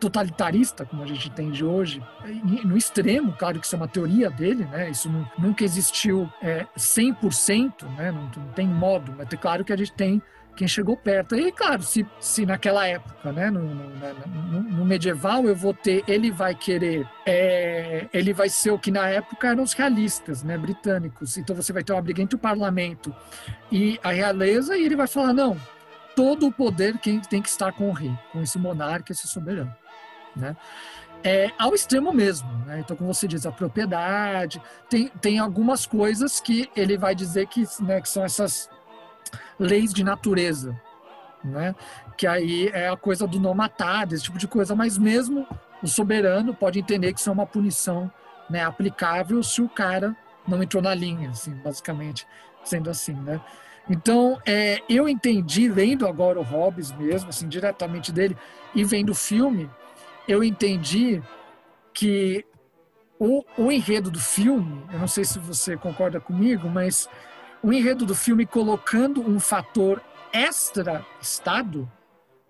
totalitarista, como a gente tem de hoje, no extremo, claro que isso é uma teoria dele, né, isso nunca existiu é, 100%, né, não, não tem modo, mas é claro que a gente tem quem chegou perto. E claro, se, se naquela época, né, no, no, no, medieval, eu vou ter, ele vai querer, é, ele vai ser o que na época eram os realistas, né, britânicos. Então você vai ter uma briga entre o parlamento e a realeza, e ele vai falar: não, todo o poder quem tem que estar com o rei, com esse monarca, esse soberano, né? É, ao extremo mesmo. Né? Então, como você diz, a propriedade, tem, tem algumas coisas que ele vai dizer que, né, que são essas leis de natureza, né? Que aí é a coisa do não matar, desse tipo de coisa, mas mesmo o soberano pode entender que isso é uma punição né, aplicável se o cara não entrou na linha, assim, basicamente, sendo assim, né? Então, é, eu entendi, lendo agora o Hobbes mesmo, assim, diretamente dele, e vendo o filme, eu entendi que o, o enredo do filme, eu não sei se você concorda comigo, mas o enredo do filme colocando um fator extra-estado,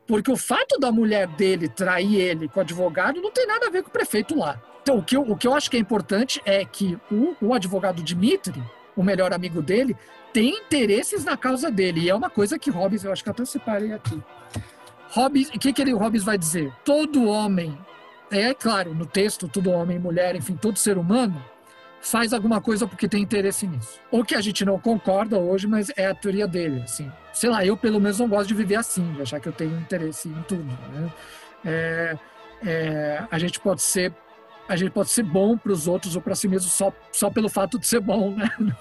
porque o fato da mulher dele trair ele com o advogado não tem nada a ver com o prefeito lá. Então, o que eu, o que eu acho que é importante é que o, o advogado Dimitri, o melhor amigo dele, tem interesses na causa dele. E é uma coisa que Hobbes, eu acho que até separei aqui. Hobbes, o que, que ele, Hobbes vai dizer? Todo homem, é claro, no texto, todo homem, mulher, enfim, todo ser humano, faz alguma coisa porque tem interesse nisso. Ou que a gente não concorda hoje, mas é a teoria dele, assim. Sei lá, eu pelo menos não gosto de viver assim, de achar que eu tenho interesse em tudo, né? É, é, a gente pode ser a gente pode ser bom para os outros ou para si mesmo só, só pelo fato de ser bom, né?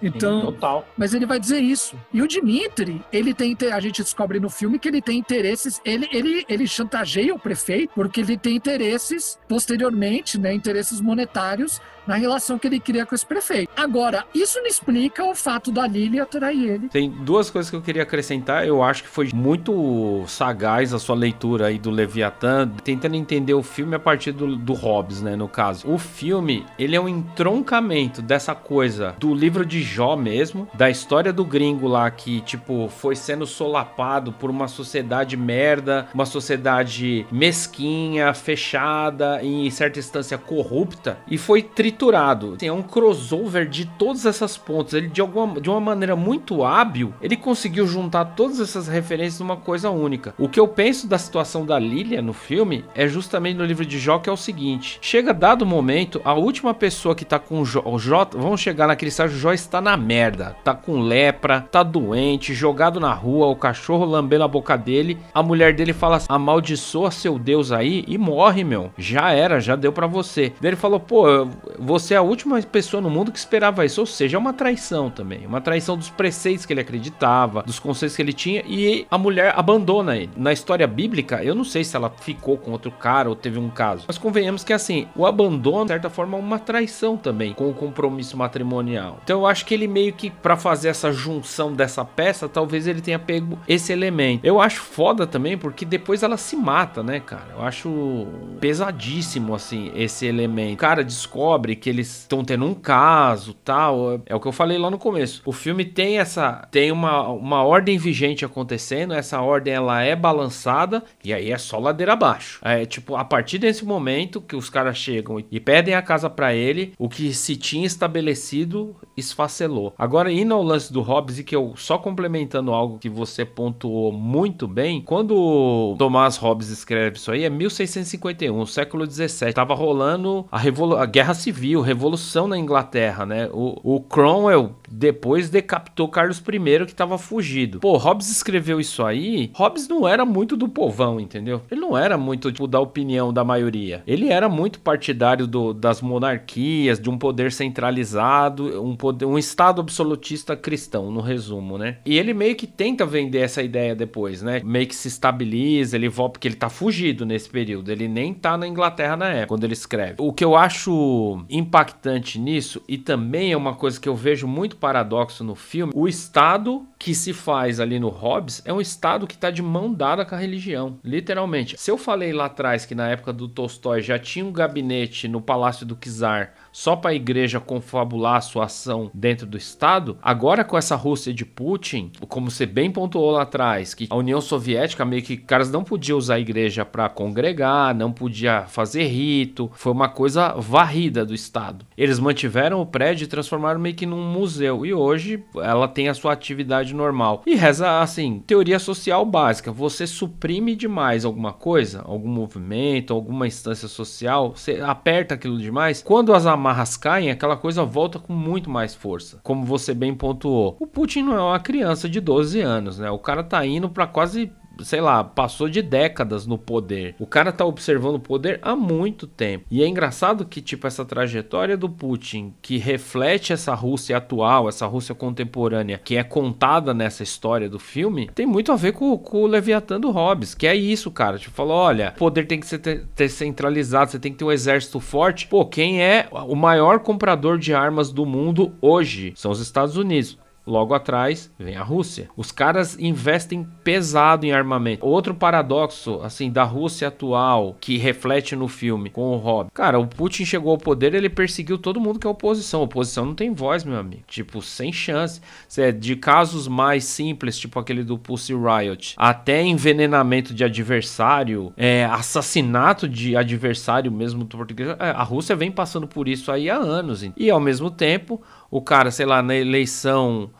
Então, Sim, total. Mas ele vai dizer isso. E o Dimitri, ele tem a gente descobre no filme que ele tem interesses, ele ele ele chantageia o prefeito porque ele tem interesses posteriormente, né, interesses monetários na relação que ele cria com esse prefeito. Agora, isso não explica o fato da Lily atrair ele. Tem duas coisas que eu queria acrescentar. Eu acho que foi muito sagaz a sua leitura aí do Leviatã, tentando entender o filme a partir do, do Hobbes, né, no caso. O filme, ele é um entroncamento dessa coisa do livro de Jó mesmo, da história do gringo lá que, tipo, foi sendo solapado por uma sociedade merda, uma sociedade mesquinha, fechada, em certa instância corrupta, e foi triturado triturado. Assim, é um crossover de todas essas pontas. Ele, de, alguma, de uma maneira muito hábil, ele conseguiu juntar todas essas referências numa coisa única. O que eu penso da situação da Lilia no filme é justamente no livro de Jó, que é o seguinte: chega dado momento, a última pessoa que tá com o Jó vamos chegar naquele estágio, o Jó está na merda, tá com lepra, tá doente, jogado na rua, o cachorro lambendo a boca dele, a mulher dele fala assim, amaldiçoa seu Deus aí e morre, meu. Já era, já deu para você. Daí ele falou, pô, você é a última pessoa no mundo que esperava isso. Ou seja, é uma traição também. Uma traição dos preceitos que ele acreditava, dos conceitos que ele tinha. E a mulher abandona ele. Na história bíblica, eu não sei se ela ficou com outro cara ou teve um caso. Mas convenhamos que assim, assim, o abandono, de certa forma, é uma traição também com o compromisso matrimonial. Então eu acho que ele meio que, para fazer essa junção dessa peça, talvez ele tenha pego esse elemento. Eu acho foda também, porque depois ela se mata, né, cara? Eu acho pesadíssimo, assim, esse elemento. O cara descobre que eles estão tendo um caso, tal. É o que eu falei lá no começo. O filme tem essa. Tem uma, uma ordem vigente acontecendo, essa ordem ela é balançada, e aí é só ladeira abaixo. É tipo, a partir desse momento que os caras chegam e pedem a casa para ele, o que se tinha estabelecido esfacelou. Agora, indo ao lance do Hobbes, e que eu só complementando algo que você pontuou muito bem, quando Thomas Hobbes escreve isso aí, é 1651, século 17. Tava rolando a, a guerra civil, revolução na Inglaterra, né? O, o Cromwell depois decapitou Carlos I, que tava fugido. Pô, Hobbes escreveu isso aí. Hobbes não era muito do povão, entendeu? Ele não era muito, tipo, da opinião da maioria. Ele era muito partidário do, das monarquias, de um poder centralizado, um, poder, um Estado absolutista cristão, no resumo, né? E ele meio que tenta vender essa ideia depois, né? Meio que se estabiliza, ele volta, porque ele tá fugido nesse período. Ele nem tá na Inglaterra na época, quando ele escreve. O que eu acho impactante nisso, e também é uma coisa que eu vejo muito paradoxo no filme, o Estado que se faz ali no Hobbes é um Estado que está de mão dada com a religião, literalmente. Se eu falei lá atrás que na época do Tolstói já tinha um gabinete no Palácio do Czar só para a igreja confabular a sua ação dentro do Estado, agora com essa Rússia de Putin, como você bem pontuou lá atrás, que a União Soviética meio que caras não podiam usar a igreja para congregar, não podia fazer rito, foi uma coisa varrida do Estado. Eles mantiveram o prédio e transformaram meio que num museu e hoje ela tem a sua atividade normal. E reza assim, teoria social básica, você suprime demais alguma coisa, algum movimento, alguma instância social, você aperta aquilo demais, quando as amarras caem, aquela coisa volta com muito mais força. Como você bem pontuou. O Putin não é uma criança de 12 anos, né? O cara tá indo para quase sei lá, passou de décadas no poder. O cara tá observando o poder há muito tempo. E é engraçado que, tipo, essa trajetória do Putin, que reflete essa Rússia atual, essa Rússia contemporânea, que é contada nessa história do filme, tem muito a ver com, com o Leviatã do Hobbes, que é isso, cara. Tipo, falou: olha, o poder tem que ser centralizado, você tem que ter um exército forte. Pô, quem é o maior comprador de armas do mundo hoje? São os Estados Unidos. Logo atrás vem a Rússia. Os caras investem pesado em armamento. Outro paradoxo, assim, da Rússia atual, que reflete no filme com o Rob. Cara, o Putin chegou ao poder, ele perseguiu todo mundo que é oposição. Oposição não tem voz, meu amigo. Tipo, sem chance. É de casos mais simples, tipo aquele do Pussy Riot, até envenenamento de adversário, é, assassinato de adversário mesmo do português. É, a Rússia vem passando por isso aí há anos. E ao mesmo tempo, o cara, sei lá, na eleição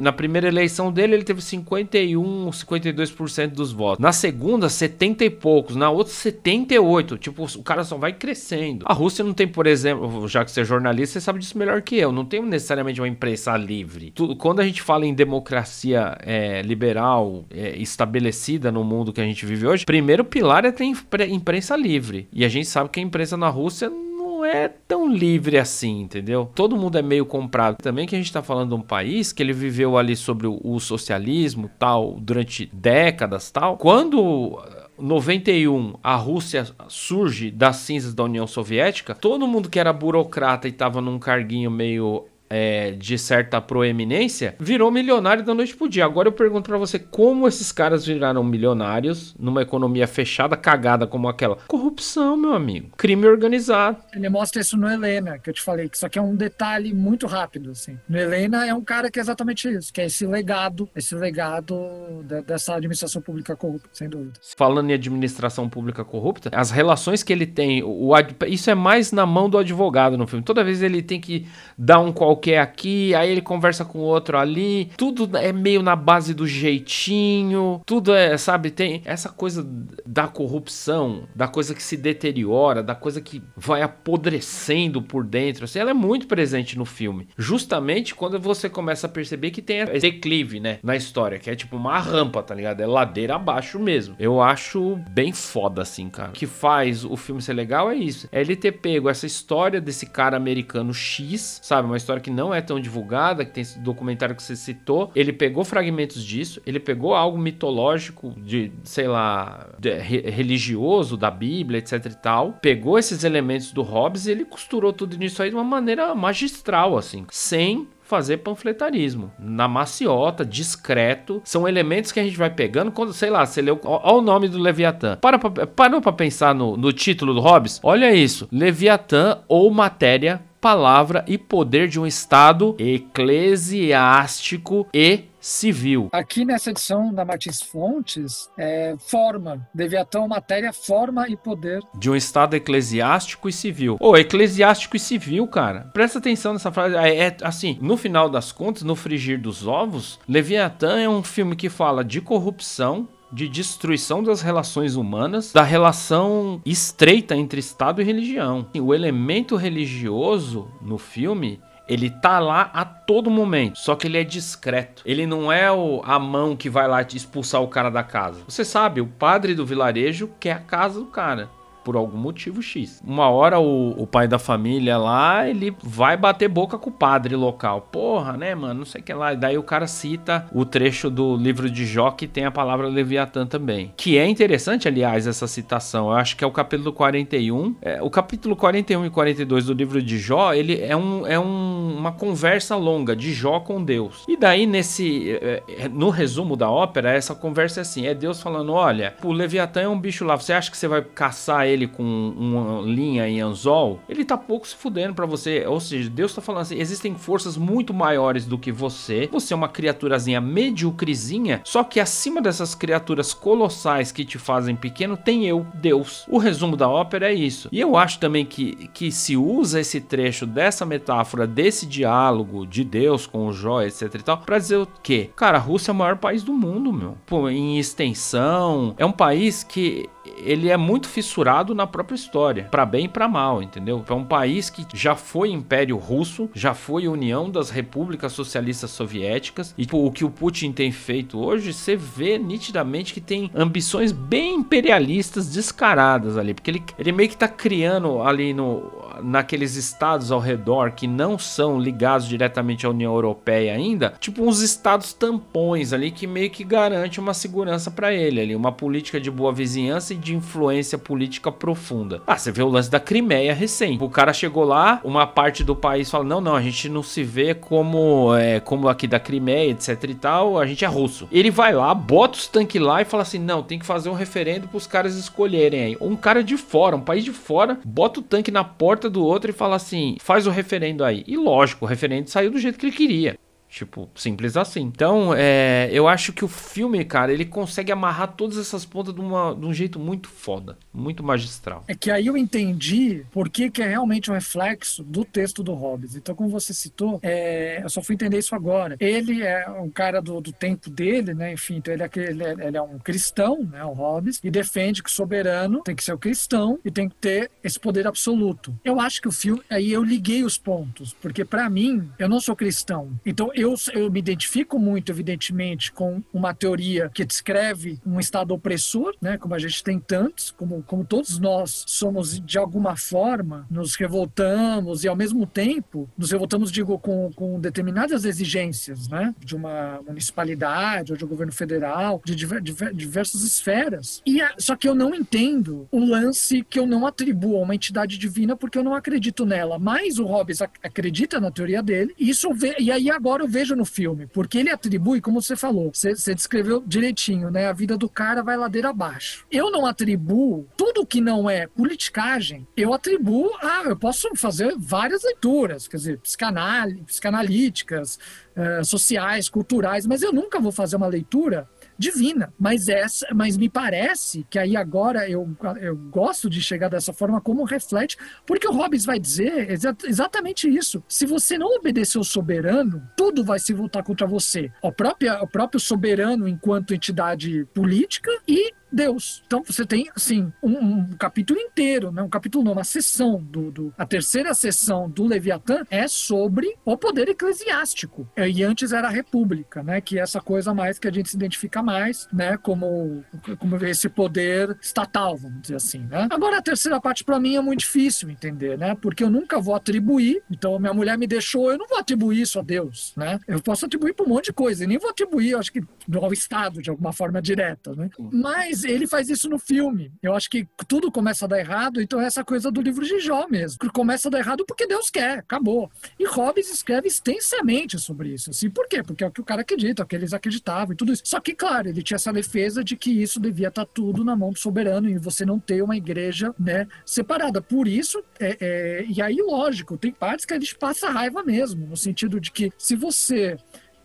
na primeira eleição dele, ele teve 51, 52% dos votos. Na segunda, 70 e poucos. Na outra, 78. Tipo, o cara só vai crescendo. A Rússia não tem, por exemplo, já que você é jornalista, você sabe disso melhor que eu. Não tem necessariamente uma imprensa livre. Quando a gente fala em democracia é, liberal é, estabelecida no mundo que a gente vive hoje, primeiro pilar é ter imprensa livre. E a gente sabe que a imprensa na Rússia não é tão livre assim, entendeu? Todo mundo é meio comprado. Também que a gente tá falando de um país que ele viveu ali sobre o, socialismo tal durante décadas tal. Quando 91, a Rússia surge das cinzas da União Soviética, todo mundo que era burocrata e estava num carguinho meio é, de certa proeminência, virou milionário da noite pro dia. Agora eu pergunto para você, como esses caras viraram milionários numa economia fechada, cagada como aquela? Corrupção, meu amigo. Crime organizado. Ele mostra isso no Helena, que eu te falei, que isso aqui é um detalhe muito rápido, assim. No Helena é um cara que é exatamente isso, que é esse legado, esse legado da, dessa administração pública corrupta, sem dúvida. Falando em administração pública corrupta, as relações que ele tem, o, isso é mais na mão do advogado no filme. Toda vez ele tem que dar um qual qualquer aqui, aí ele conversa com outro ali. Tudo é meio na base do jeitinho. Tudo é, sabe, tem essa coisa da corrupção, da coisa que se deteriora, da coisa que vai apodrecendo por dentro. Assim, ela é muito presente no filme. Justamente quando você começa a perceber que tem esse declive, né, na história, que é tipo uma rampa, tá ligado? É ladeira abaixo mesmo. Eu acho bem foda assim, cara. O que faz o filme ser legal é isso. É ele ter pego essa história desse cara americano X, sabe? Uma história que não é tão divulgada, que tem esse documentário que você citou. Ele pegou fragmentos disso, ele pegou algo mitológico de, sei lá, de, religioso da Bíblia, etc e tal, pegou esses elementos do Hobbes e ele costurou tudo nisso aí de uma maneira magistral, assim, sem fazer panfletarismo. Na maciota, discreto. São elementos que a gente vai pegando quando, sei lá, você leu. Olha o nome do Leviatã. Para pra, parou pra pensar no, no título do Hobbes? Olha isso: Leviatã ou matéria palavra e poder de um Estado eclesiástico e civil. Aqui nessa edição da Martins Fontes, é, forma, Deviatão, matéria, forma e poder. De um Estado eclesiástico e civil. Ô, eclesiástico e civil, cara. Presta atenção nessa frase. É, é, assim, no final das contas, no frigir dos ovos, Leviatã é um filme que fala de corrupção, de destruição das relações humanas, da relação estreita entre Estado e religião. O elemento religioso no filme ele tá lá a todo momento, só que ele é discreto. Ele não é o, a mão que vai lá expulsar o cara da casa. Você sabe, o padre do vilarejo quer a casa do cara por algum motivo X. Uma hora o, o pai da família lá, ele vai bater boca com o padre local. Porra, né, mano? Não sei o que lá. E daí o cara cita o trecho do livro de Jó que tem a palavra Leviatã também. Que é interessante, aliás, essa citação. Eu acho que é o capítulo 41. É, o capítulo 41 e 42 do livro de Jó, ele é, um, é um, uma conversa longa de Jó com Deus. E daí, nesse. É, é, no resumo da ópera, essa conversa é assim: é Deus falando: olha, o Leviatã é um bicho lá, você acha que você vai caçar ele? Ele com uma linha em anzol, ele tá pouco se fudendo para você. Ou seja, Deus tá falando assim: existem forças muito maiores do que você. Você é uma criaturazinha medíocrezinha, só que acima dessas criaturas colossais que te fazem pequeno, tem eu, Deus. O resumo da ópera é isso. E eu acho também que, que se usa esse trecho dessa metáfora, desse diálogo de Deus com o Jó, etc e tal, pra dizer o quê? Cara, a Rússia é o maior país do mundo, meu. Pô, em extensão, é um país que ele é muito fissurado na própria história, para bem e para mal, entendeu? É um país que já foi Império Russo, já foi União das Repúblicas Socialistas Soviéticas, e tipo, o que o Putin tem feito hoje, você vê nitidamente que tem ambições bem imperialistas descaradas ali, porque ele, ele meio que tá criando ali no naqueles estados ao redor que não são ligados diretamente à União Europeia ainda, tipo uns estados tampões ali que meio que garante uma segurança para ele ali, uma política de boa vizinhança e de influência política profunda. Ah, você vê o lance da Crimeia recente. O cara chegou lá, uma parte do país fala: não, não, a gente não se vê como, é, como aqui da Crimeia, etc e tal, a gente é russo. Ele vai lá, bota os tanques lá e fala assim: não, tem que fazer um referendo para os caras escolherem aí. Um cara de fora, um país de fora, bota o tanque na porta do outro e fala assim: faz o referendo aí. E lógico, o referendo saiu do jeito que ele queria. Tipo, simples assim. Então, é, eu acho que o filme, cara, ele consegue amarrar todas essas pontas de, uma, de um jeito muito foda, muito magistral. É que aí eu entendi por que, que é realmente um reflexo do texto do Hobbes. Então, como você citou, é, eu só fui entender isso agora. Ele é um cara do, do tempo dele, né? Enfim, então ele é, ele é, ele é um cristão, né? O Hobbes, e defende que o soberano tem que ser o cristão e tem que ter esse poder absoluto. Eu acho que o filme, aí eu liguei os pontos, porque para mim, eu não sou cristão. Então, eu eu, eu me identifico muito, evidentemente, com uma teoria que descreve um Estado opressor, né, como a gente tem tantos, como, como todos nós somos, de alguma forma, nos revoltamos e, ao mesmo tempo, nos revoltamos, digo, com, com determinadas exigências né, de uma municipalidade ou de um governo federal, de diver, diver, diversas esferas. E a, só que eu não entendo o lance que eu não atribuo a uma entidade divina porque eu não acredito nela. Mas o Hobbes acredita na teoria dele, e isso e aí agora eu vejo no filme, porque ele atribui, como você falou, você, descreveu direitinho, né? A vida do cara vai ladeira abaixo. Eu não atribuo tudo que não é politicagem, eu atribuo a. Eu posso fazer várias leituras, quer dizer, psicanalíticas, uh, sociais, culturais, mas eu nunca vou fazer uma leitura divina. Mas essa, mas me parece que aí agora eu, eu gosto de chegar dessa forma como reflete, porque o Hobbes vai dizer exa exatamente isso. Se você não obedecer ao soberano, tudo vai se voltar contra você. O próprio, o próprio soberano enquanto entidade política e Deus. Então você tem, assim, um, um capítulo inteiro, né? um capítulo não, uma sessão, do, do, a terceira sessão do Leviatã é sobre o poder eclesiástico. E antes era a república, né? que é essa coisa mais que a gente se identifica mais né? como, como esse poder estatal, vamos dizer assim. Né? Agora, a terceira parte para mim é muito difícil entender, né? porque eu nunca vou atribuir, então minha mulher me deixou, eu não vou atribuir isso a Deus. Né? Eu posso atribuir para um monte de coisa, e nem vou atribuir, acho que, ao Estado, de alguma forma direta. Né? Mas ele faz isso no filme. Eu acho que tudo começa a dar errado, então é essa coisa do livro de Jó mesmo. Começa a dar errado porque Deus quer, acabou. E Hobbes escreve extensamente sobre isso. Assim, por quê? Porque é o que o cara acredita, é o que eles acreditavam e tudo isso. Só que, claro, ele tinha essa defesa de que isso devia estar tudo na mão do soberano e você não ter uma igreja né, separada. Por isso, é, é, e aí, lógico, tem partes que a gente passa raiva mesmo, no sentido de que se você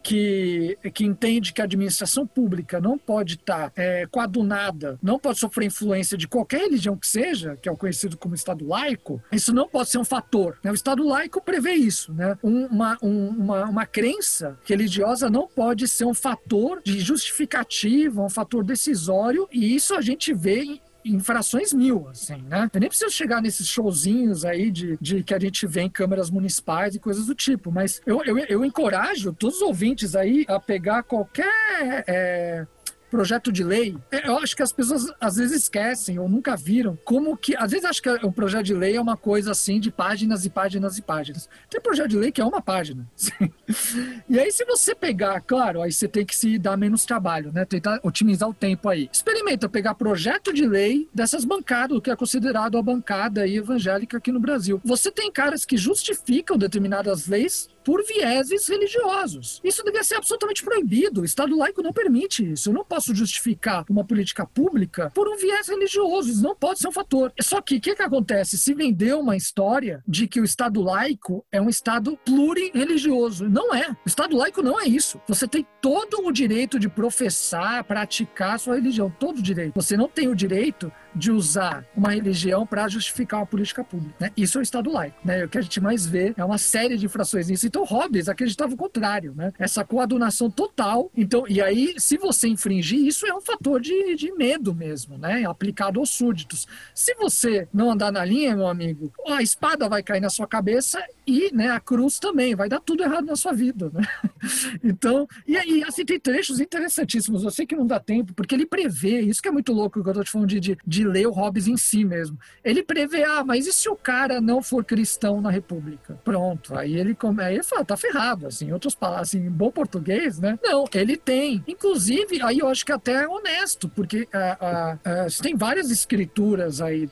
que, que entende que a administração pública não pode estar tá, é, coadunada, não pode sofrer influência de qualquer religião que seja, que é o conhecido como Estado laico, isso não pode ser um fator. Né? O Estado laico prevê isso. Né? Uma, um, uma, uma crença religiosa não pode ser um fator de justificativa, um fator decisório, e isso a gente vê infrações mil, assim, né? Eu nem preciso chegar nesses showzinhos aí de, de que a gente vê em câmeras municipais e coisas do tipo, mas eu, eu, eu encorajo todos os ouvintes aí a pegar qualquer. É, projeto de lei, é, eu acho que as pessoas às vezes esquecem ou nunca viram como que. Às vezes acho que o projeto de lei é uma coisa assim de páginas e páginas e páginas. Tem projeto de lei que é uma página. e aí, se você pegar, claro, aí você tem que se dar menos trabalho, né? Tentar otimizar o tempo aí. Experimenta pegar projeto de lei dessas bancadas, o que é considerado a bancada evangélica aqui no Brasil. Você tem caras que justificam determinadas leis por vieses religiosos. Isso devia ser absolutamente proibido. O Estado laico não permite isso. Eu não posso justificar uma política pública por um viés religioso. Isso não pode ser um fator. Só que o que, que acontece? Se vendeu uma história de que o Estado laico é um Estado plurireligioso. Não é. O Estado laico não é isso. Você tem todo o direito de professar, praticar sua religião. Todo o direito. Você não tem o direito de usar uma religião para justificar uma política pública. Né? Isso é o Estado laico. Né? O que a gente mais vê é uma série de infrações nisso. Então, Hobbes acreditava o contrário, né? essa coadunação total. Então, e aí, se você infringir, isso é um fator de, de medo mesmo, né? aplicado aos súditos. Se você não andar na linha, meu amigo, a espada vai cair na sua cabeça e né, a cruz também, vai dar tudo errado na sua vida. Né? Então, e aí, assim, tem trechos interessantíssimos. Eu sei que não dá tempo, porque ele prevê, isso que é muito louco que eu tô te falando de, de, de ler o Hobbes em si mesmo. Ele prevê, ah, mas e se o cara não for cristão na República? Pronto, aí ele, come, aí ele fala, tá ferrado, assim, em outras palavras, assim, em bom português, né? Não, ele tem. Inclusive, aí eu acho que até é honesto, porque ah, ah, ah, tem várias escrituras aí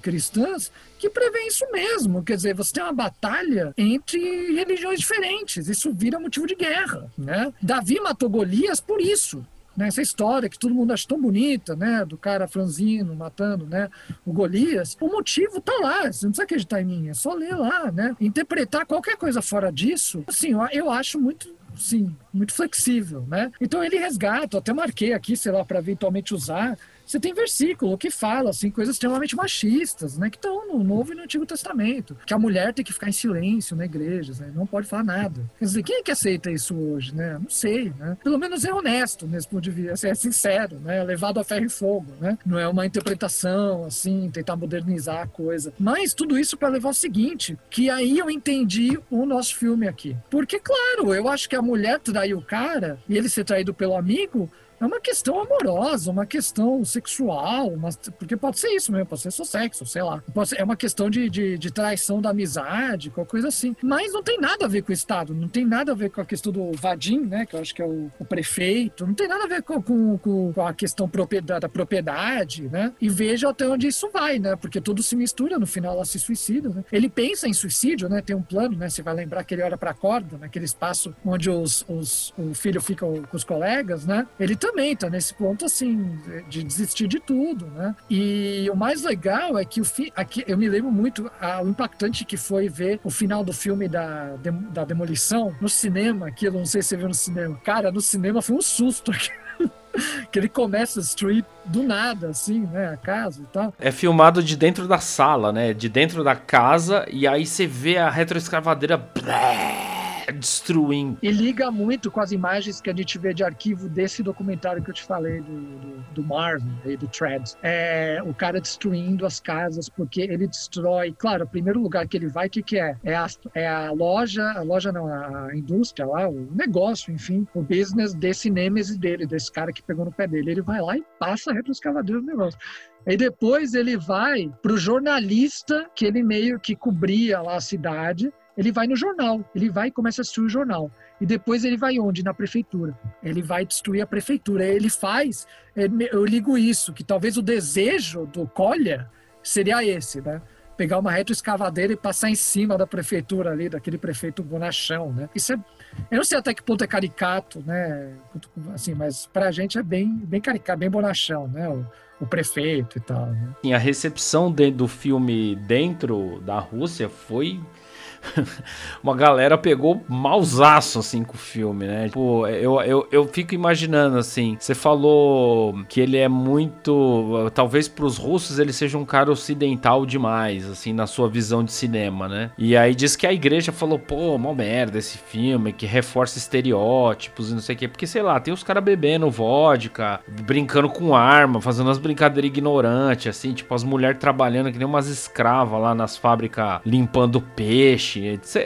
cristãs que prevê isso mesmo. Quer dizer, você tem uma batalha entre religiões diferentes. Isso vira motivo de guerra, né? Davi matou Golias por isso. Né, essa história que todo mundo acha tão bonita, né, do cara franzino matando, né, o Golias, o motivo tá lá, você não precisa acreditar em mim, é só ler lá, né, interpretar qualquer coisa fora disso, assim, eu, eu acho muito sim, muito flexível, né? Então ele resgata, até marquei aqui, sei lá, para eventualmente usar você tem versículo que fala assim coisas extremamente machistas, né, que estão no Novo e no Antigo Testamento, que a mulher tem que ficar em silêncio na igreja, né, não pode falar nada. Quer dizer, quem é que aceita isso hoje, né? Não sei, né? Pelo menos é honesto nesse ponto de vista, assim, é sincero, né? É levado a ferro e fogo, né? Não é uma interpretação assim, tentar modernizar a coisa. Mas tudo isso para levar ao seguinte, que aí eu entendi o nosso filme aqui. Porque claro, eu acho que a mulher traiu o cara e ele ser traído pelo amigo é uma questão amorosa, uma questão sexual, porque pode ser isso mesmo, pode ser só sexo, sei lá. Ser, é uma questão de, de, de, traição da amizade, qualquer coisa assim. Mas não tem nada a ver com o Estado, não tem nada a ver com a questão do Vadim, né, que eu acho que é o, o prefeito, não tem nada a ver com, com, com a questão propriedade, da propriedade, né? E veja até onde isso vai, né? Porque tudo se mistura, no final ela se suicida, né? Ele pensa em suicídio, né? Tem um plano, né? Você vai lembrar que ele olha pra corda, naquele espaço onde os, os, o filho fica com os colegas, né? Ele também também tá nesse ponto assim de desistir de tudo, né? E o mais legal é que o fi, aqui eu me lembro muito a, o impactante que foi ver o final do filme da, de, da demolição no cinema, aquilo não sei se você viu no cinema. Cara, no cinema foi um susto que ele começa a destruir do nada, assim, né, a casa e tal. É filmado de dentro da sala, né, de dentro da casa, e aí você vê a retroescavadeira destruindo. E liga muito com as imagens que a gente vê de arquivo desse documentário que eu te falei do, do, do Marvin e do Treads. É o cara destruindo as casas, porque ele destrói. Claro, o primeiro lugar que ele vai, o que, que é? É a, é a loja, a loja não, a indústria lá, o negócio, enfim, o business desse Nemesis dele, desse cara que pegou no pé dele. Ele vai lá e passa a retroescavadeira no negócio. E depois ele vai para o jornalista que ele meio que cobria lá a cidade. Ele vai no jornal, ele vai e começa a destruir o jornal. E depois ele vai onde? Na prefeitura. Ele vai destruir a prefeitura. Ele faz, eu ligo isso, que talvez o desejo do Colha seria esse, né? Pegar uma retroescavadeira e passar em cima da prefeitura ali, daquele prefeito bonachão, né? Isso é, eu não sei até que ponto é caricato, né? Assim, mas pra gente é bem, bem caricato, bem bonachão, né? O, o prefeito e tal. Né? A recepção de, do filme dentro da Rússia foi uma galera pegou mausaço, assim, com o filme, né? Tipo, eu, eu, eu fico imaginando, assim, você falou que ele é muito. Talvez pros russos ele seja um cara ocidental demais, assim, na sua visão de cinema, né? E aí diz que a igreja falou, pô, mó merda esse filme, que reforça estereótipos e não sei o quê. Porque, sei lá, tem os caras bebendo vodka, brincando com arma, fazendo umas brincadeiras ignorantes, assim, tipo, as mulheres trabalhando que nem umas escravas lá nas fábricas limpando peixe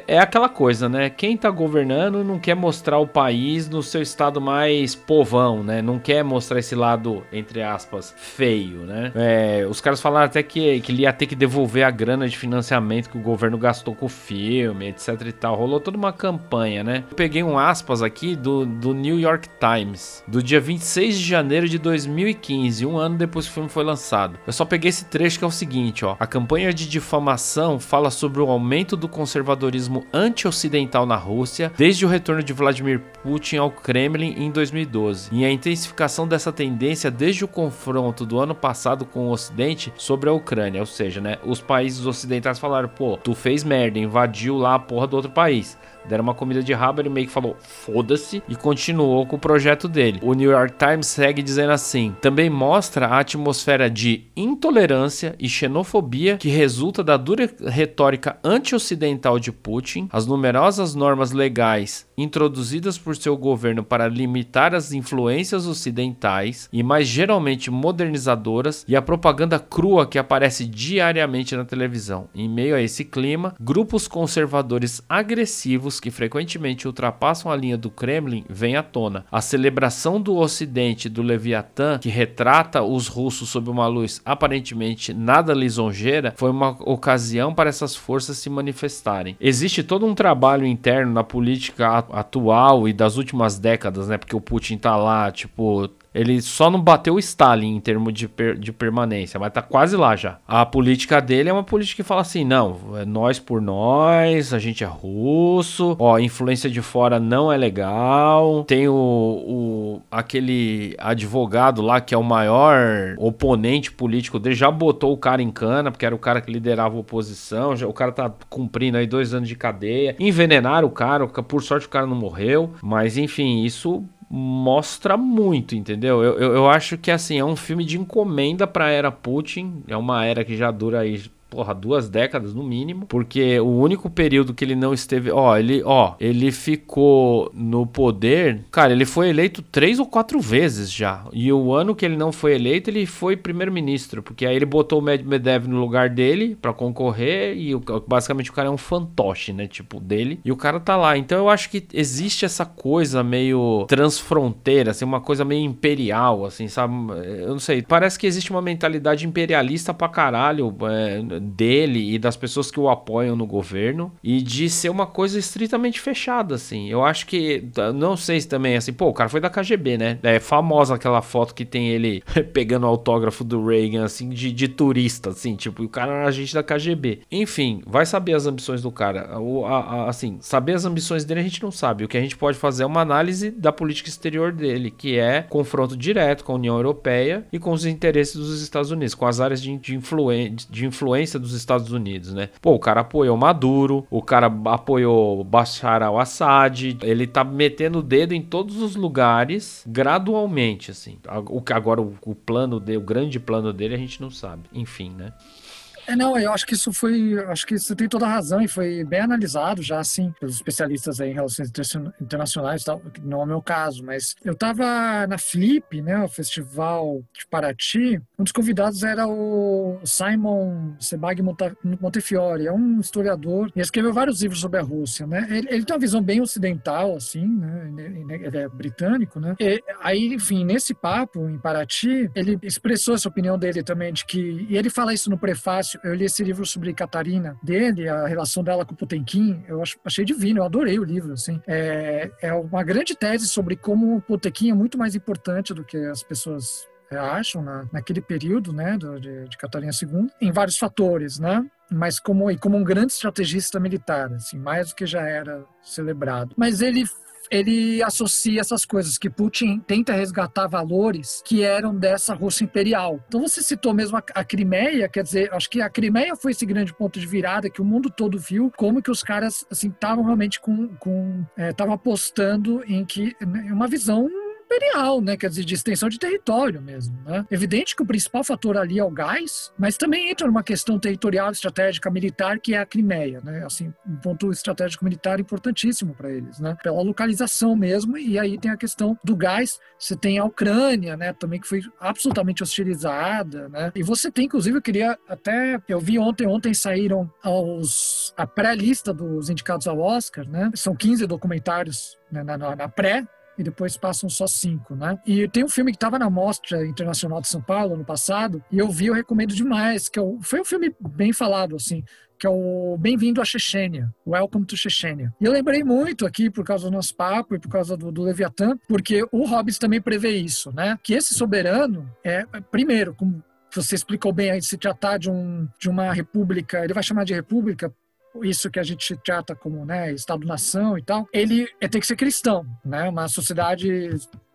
é aquela coisa, né? Quem tá governando não quer mostrar o país no seu estado mais povão, né? Não quer mostrar esse lado, entre aspas, feio, né? É, os caras falaram até que, que ele ia ter que devolver a grana de financiamento que o governo gastou com o filme, etc e tal. Rolou toda uma campanha, né? Eu peguei um aspas aqui do, do New York Times, do dia 26 de janeiro de 2015, um ano depois que o filme foi lançado. Eu só peguei esse trecho que é o seguinte, ó. A campanha de difamação fala sobre o aumento do consumo conservadorismo anti-ocidental na Rússia desde o retorno de Vladimir Putin ao Kremlin em 2012, e a intensificação dessa tendência desde o confronto do ano passado com o Ocidente sobre a Ucrânia, ou seja, né, os países ocidentais falaram, pô, tu fez merda, invadiu lá a porra do outro país deram uma comida de rabo, ele meio que falou foda-se e continuou com o projeto dele. O New York Times segue dizendo assim: também mostra a atmosfera de intolerância e xenofobia que resulta da dura retórica anti-ocidental de Putin, as numerosas normas legais introduzidas por seu governo para limitar as influências ocidentais e mais geralmente modernizadoras e a propaganda crua que aparece diariamente na televisão. Em meio a esse clima, grupos conservadores agressivos que frequentemente ultrapassam a linha do Kremlin vêm à tona. A celebração do Ocidente do Leviatã, que retrata os russos sob uma luz aparentemente nada lisonjeira, foi uma ocasião para essas forças se manifestarem. Existe todo um trabalho interno na política atual e das últimas décadas, né? Porque o Putin tá lá, tipo, ele só não bateu o Stalin em termos de, per, de permanência, mas tá quase lá já. A política dele é uma política que fala assim: não, é nós por nós, a gente é russo, ó, influência de fora não é legal. Tem o, o aquele advogado lá que é o maior oponente político dele, já botou o cara em cana, porque era o cara que liderava a oposição. Já, o cara tá cumprindo aí dois anos de cadeia. Envenenaram o cara, por sorte o cara não morreu, mas enfim, isso mostra muito, entendeu? Eu, eu, eu, acho que assim, é um filme de encomenda pra era Putin. É uma era que já dura aí porra, duas décadas no mínimo, porque o único período que ele não esteve, ó, ele, ó, ele ficou no poder, cara, ele foi eleito três ou quatro vezes já, e o ano que ele não foi eleito, ele foi primeiro-ministro, porque aí ele botou o Medvedev no lugar dele para concorrer, e basicamente o cara é um fantoche, né, tipo, dele, e o cara tá lá, então eu acho que existe essa coisa meio transfronteira, assim, uma coisa meio imperial, assim, sabe, eu não sei, parece que existe uma mentalidade imperialista pra caralho, é, dele e das pessoas que o apoiam no governo e de ser uma coisa estritamente fechada, assim. Eu acho que, não sei se também, assim, pô, o cara foi da KGB, né? É famosa aquela foto que tem ele pegando o autógrafo do Reagan, assim, de, de turista, assim, tipo, o cara era agente da KGB. Enfim, vai saber as ambições do cara. O, a, a, assim, saber as ambições dele a gente não sabe. O que a gente pode fazer é uma análise da política exterior dele, que é confronto direto com a União Europeia e com os interesses dos Estados Unidos, com as áreas de, de, de influência dos Estados Unidos, né? Pô, o cara apoiou Maduro, o cara apoiou Bashar al-Assad, ele tá metendo o dedo em todos os lugares gradualmente, assim. O que agora o, o plano dele, o grande plano dele a gente não sabe. Enfim, né? É, não, eu acho que isso foi, acho que você tem toda a razão e foi bem analisado já, assim, pelos especialistas em relações internacionais, tal, não é o meu caso, mas eu estava na Flip, né, o festival de Paraty, um dos convidados era o Simon Sebag Montefiore, é um historiador e escreveu vários livros sobre a Rússia, né, ele, ele tem uma visão bem ocidental, assim, né, ele é britânico, né, e, aí, enfim, nesse papo em Paraty, ele expressou essa opinião dele também de que, e ele fala isso no prefácio, eu li esse livro sobre Catarina dele, a relação dela com o Potemkin, eu achei divino, eu adorei o livro, assim. É, é uma grande tese sobre como o Potemkin é muito mais importante do que as pessoas é, acham na, naquele período, né, de, de Catarina II, em vários fatores, né? mas como como um grande estrategista militar, assim, mais do que já era celebrado. Mas ele ele associa essas coisas, que Putin tenta resgatar valores que eram dessa Rússia imperial. Então você citou mesmo a, a Crimeia, quer dizer, acho que a Crimeia foi esse grande ponto de virada que o mundo todo viu, como que os caras assim estavam realmente com estavam é, apostando em que né, uma visão imperial, né? Quer dizer, de extensão de território mesmo, né? Evidente que o principal fator ali é o gás, mas também entra numa questão territorial, estratégica, militar, que é a Crimeia, né? Assim, um ponto estratégico militar importantíssimo para eles, né? Pela localização mesmo, e aí tem a questão do gás, você tem a Ucrânia, né? Também que foi absolutamente hostilizada, né? E você tem, inclusive, eu queria até, eu vi ontem, ontem saíram os, a pré-lista dos indicados ao Oscar, né? São 15 documentários né, na, na, na pré, e depois passam só cinco, né? E tem um filme que estava na Mostra Internacional de São Paulo no passado, e eu vi, eu recomendo demais, que é o, foi um filme bem falado, assim, que é o Bem-vindo à Chechênia, Welcome to Chechênia. E eu lembrei muito aqui, por causa do nosso papo e por causa do, do Leviatã, porque o Hobbes também prevê isso, né? Que esse soberano é, primeiro, como você explicou bem aí, se tratar de, um, de uma república, ele vai chamar de república isso que a gente trata como né, Estado-nação e tal, ele é, tem que ser cristão, né? Uma sociedade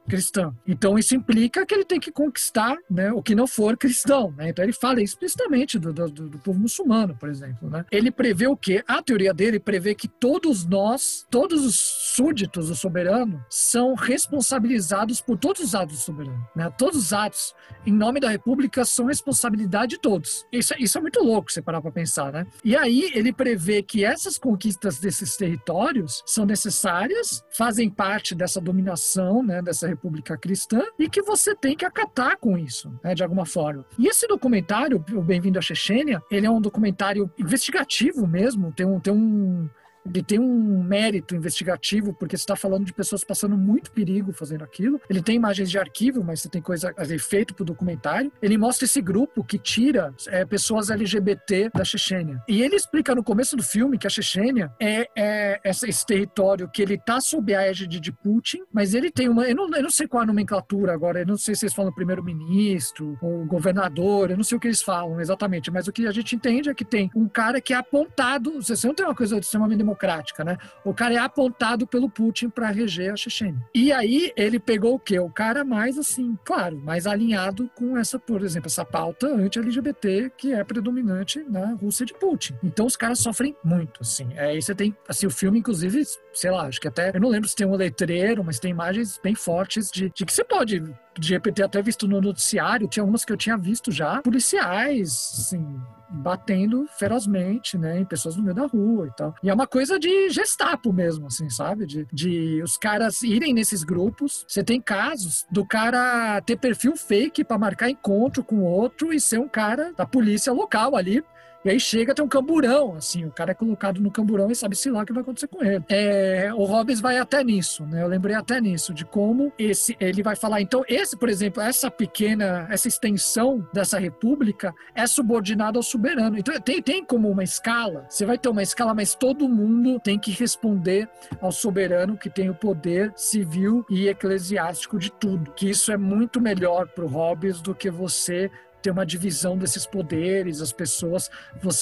cristã. Então isso implica que ele tem que conquistar né, o que não for cristão. Né? Então ele fala explicitamente do, do, do, povo muçulmano, por exemplo. Né? Ele prevê o quê? A teoria dele prevê que todos nós, todos os súditos do soberano, são responsabilizados por todos os atos do soberano. Né? Todos os atos em nome da república são responsabilidade de todos. Isso, isso é muito louco você parar para pensar. Né? E aí ele prevê que essas conquistas desses territórios são necessárias, fazem parte dessa dominação, né, dessa república cristã e que você tem que acatar com isso, né, de alguma forma. E esse documentário, o Bem-vindo à Chechênia, ele é um documentário investigativo mesmo, tem um, tem um ele tem um mérito investigativo, porque você está falando de pessoas passando muito perigo fazendo aquilo. Ele tem imagens de arquivo, mas você tem coisa feito para o documentário. Ele mostra esse grupo que tira é, pessoas LGBT da Chechênia. E ele explica no começo do filme que a Chechênia é, é esse território que ele está sob a égide de Putin, mas ele tem uma. Eu não, eu não sei qual a nomenclatura agora, eu não sei se eles falam primeiro-ministro ou governador, eu não sei o que eles falam exatamente, mas o que a gente entende é que tem um cara que é apontado. Você não tem uma coisa extremamente democrática democrática, né? O cara é apontado pelo Putin para reger a Chechênia. E aí ele pegou o quê? O cara mais assim, claro, mais alinhado com essa, por exemplo, essa pauta anti-LGBT que é predominante na Rússia de Putin. Então os caras sofrem muito, assim. É, aí você tem, assim, o filme, inclusive, sei lá, acho que até, eu não lembro se tem um letreiro, mas tem imagens bem fortes de, de que você pode de repente até visto no noticiário, tinha umas que eu tinha visto já, policiais, assim, batendo ferozmente, né, em pessoas no meio da rua e tal. E é uma coisa de gestapo mesmo, assim, sabe? De, de os caras irem nesses grupos. Você tem casos do cara ter perfil fake para marcar encontro com outro e ser um cara da polícia local ali e aí chega, tem um camburão, assim, o cara é colocado no camburão e sabe-se lá o que vai acontecer com ele. É, o Robbins vai até nisso, né? Eu lembrei até nisso, de como esse, ele vai falar, então, esse, por exemplo, essa pequena, essa extensão dessa república é subordinada ao soberano. Então, tem, tem como uma escala, você vai ter uma escala, mas todo mundo tem que responder ao soberano que tem o poder civil e eclesiástico de tudo. Que isso é muito melhor para o Hobbes do que você ter uma divisão desses poderes, as pessoas,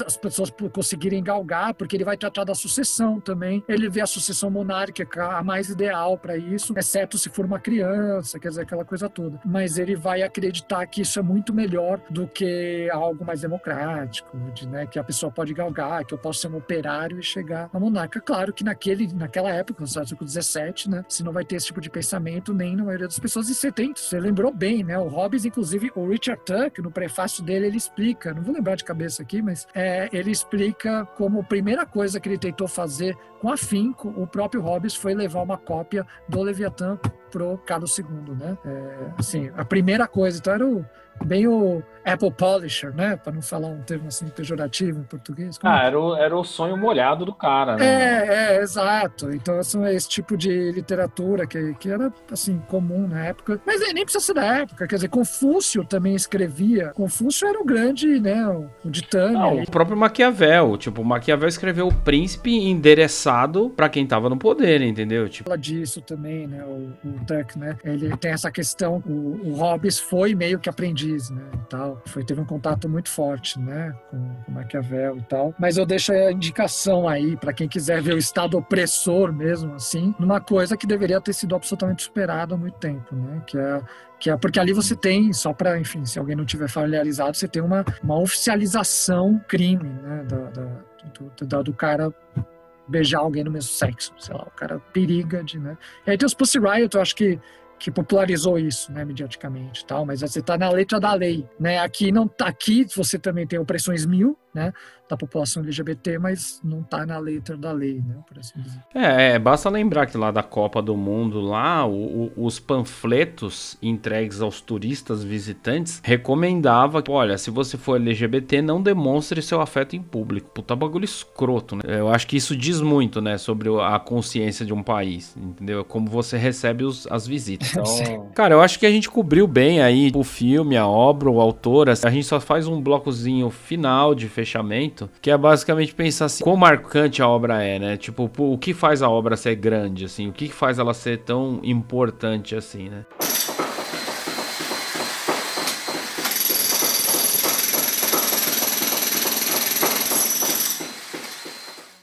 as pessoas conseguirem galgar, porque ele vai tratar da sucessão também. Ele vê a sucessão monárquica a mais ideal para isso, exceto se for uma criança, quer dizer, aquela coisa toda. Mas ele vai acreditar que isso é muito melhor do que algo mais democrático, de, né, que a pessoa pode galgar, que eu posso ser um operário e chegar a monarca. Claro que naquele, naquela época, no século XVII, né, você não vai ter esse tipo de pensamento nem na maioria das pessoas. E você tem, você lembrou bem, né, o Hobbes, inclusive, o Richard Tuck, no prefácio dele ele explica, não vou lembrar de cabeça aqui, mas é, ele explica como a primeira coisa que ele tentou fazer com afinco, o próprio Hobbes foi levar uma cópia do Leviatã pro Carlos II, né? É, assim, a primeira coisa, então era o, bem o Apple Polisher, né? Para não falar um termo assim pejorativo em português. Como... Ah, era o, era o sonho molhado do cara, né? É, é, exato. Então, assim, é esse tipo de literatura que, que era, assim, comum na época. Mas nem precisa ser da época. Quer dizer, Confúcio também escrevia. Confúcio era o grande, né? O, o ditânio. Não, o próprio Maquiavel. Tipo, o Maquiavel escreveu o príncipe endereçado para quem tava no poder, entendeu? Tipo... Fala disso também, né? O, o Tuck, né? Ele tem essa questão, o, o Hobbes foi meio que aprendiz, né? E tal. Foi, teve um contato muito forte, né, com, com Maquiavel e tal. Mas eu deixo a indicação aí para quem quiser ver o Estado opressor mesmo, assim, numa coisa que deveria ter sido absolutamente superada há muito tempo, né, que é que é porque ali você tem, só para, enfim, se alguém não tiver familiarizado, você tem uma, uma oficialização crime, né, da, da do, do, cara beijar alguém do mesmo sexo, sei lá, o cara periga de, né. E aí tem os Pussy Riot, eu acho que que popularizou isso, né, mediaticamente, tal. Mas você está na letra da lei, né? Aqui não, aqui você também tem opressões mil, né? da população LGBT, mas não está na letra da lei, né? Por assim dizer. É, é, basta lembrar que lá da Copa do Mundo, lá, o, o, os panfletos entregues aos turistas visitantes recomendava que, olha, se você for LGBT, não demonstre seu afeto em público. Puta bagulho escroto, né? Eu acho que isso diz muito, né, sobre a consciência de um país, entendeu? Como você recebe os, as visitas. Então, cara, eu acho que a gente cobriu bem aí o filme, a obra, o autor. A gente só faz um blocozinho final de fechamento que é basicamente pensar assim, quão marcante a obra é, né? Tipo, o que faz a obra ser grande, assim? O que faz ela ser tão importante assim, né?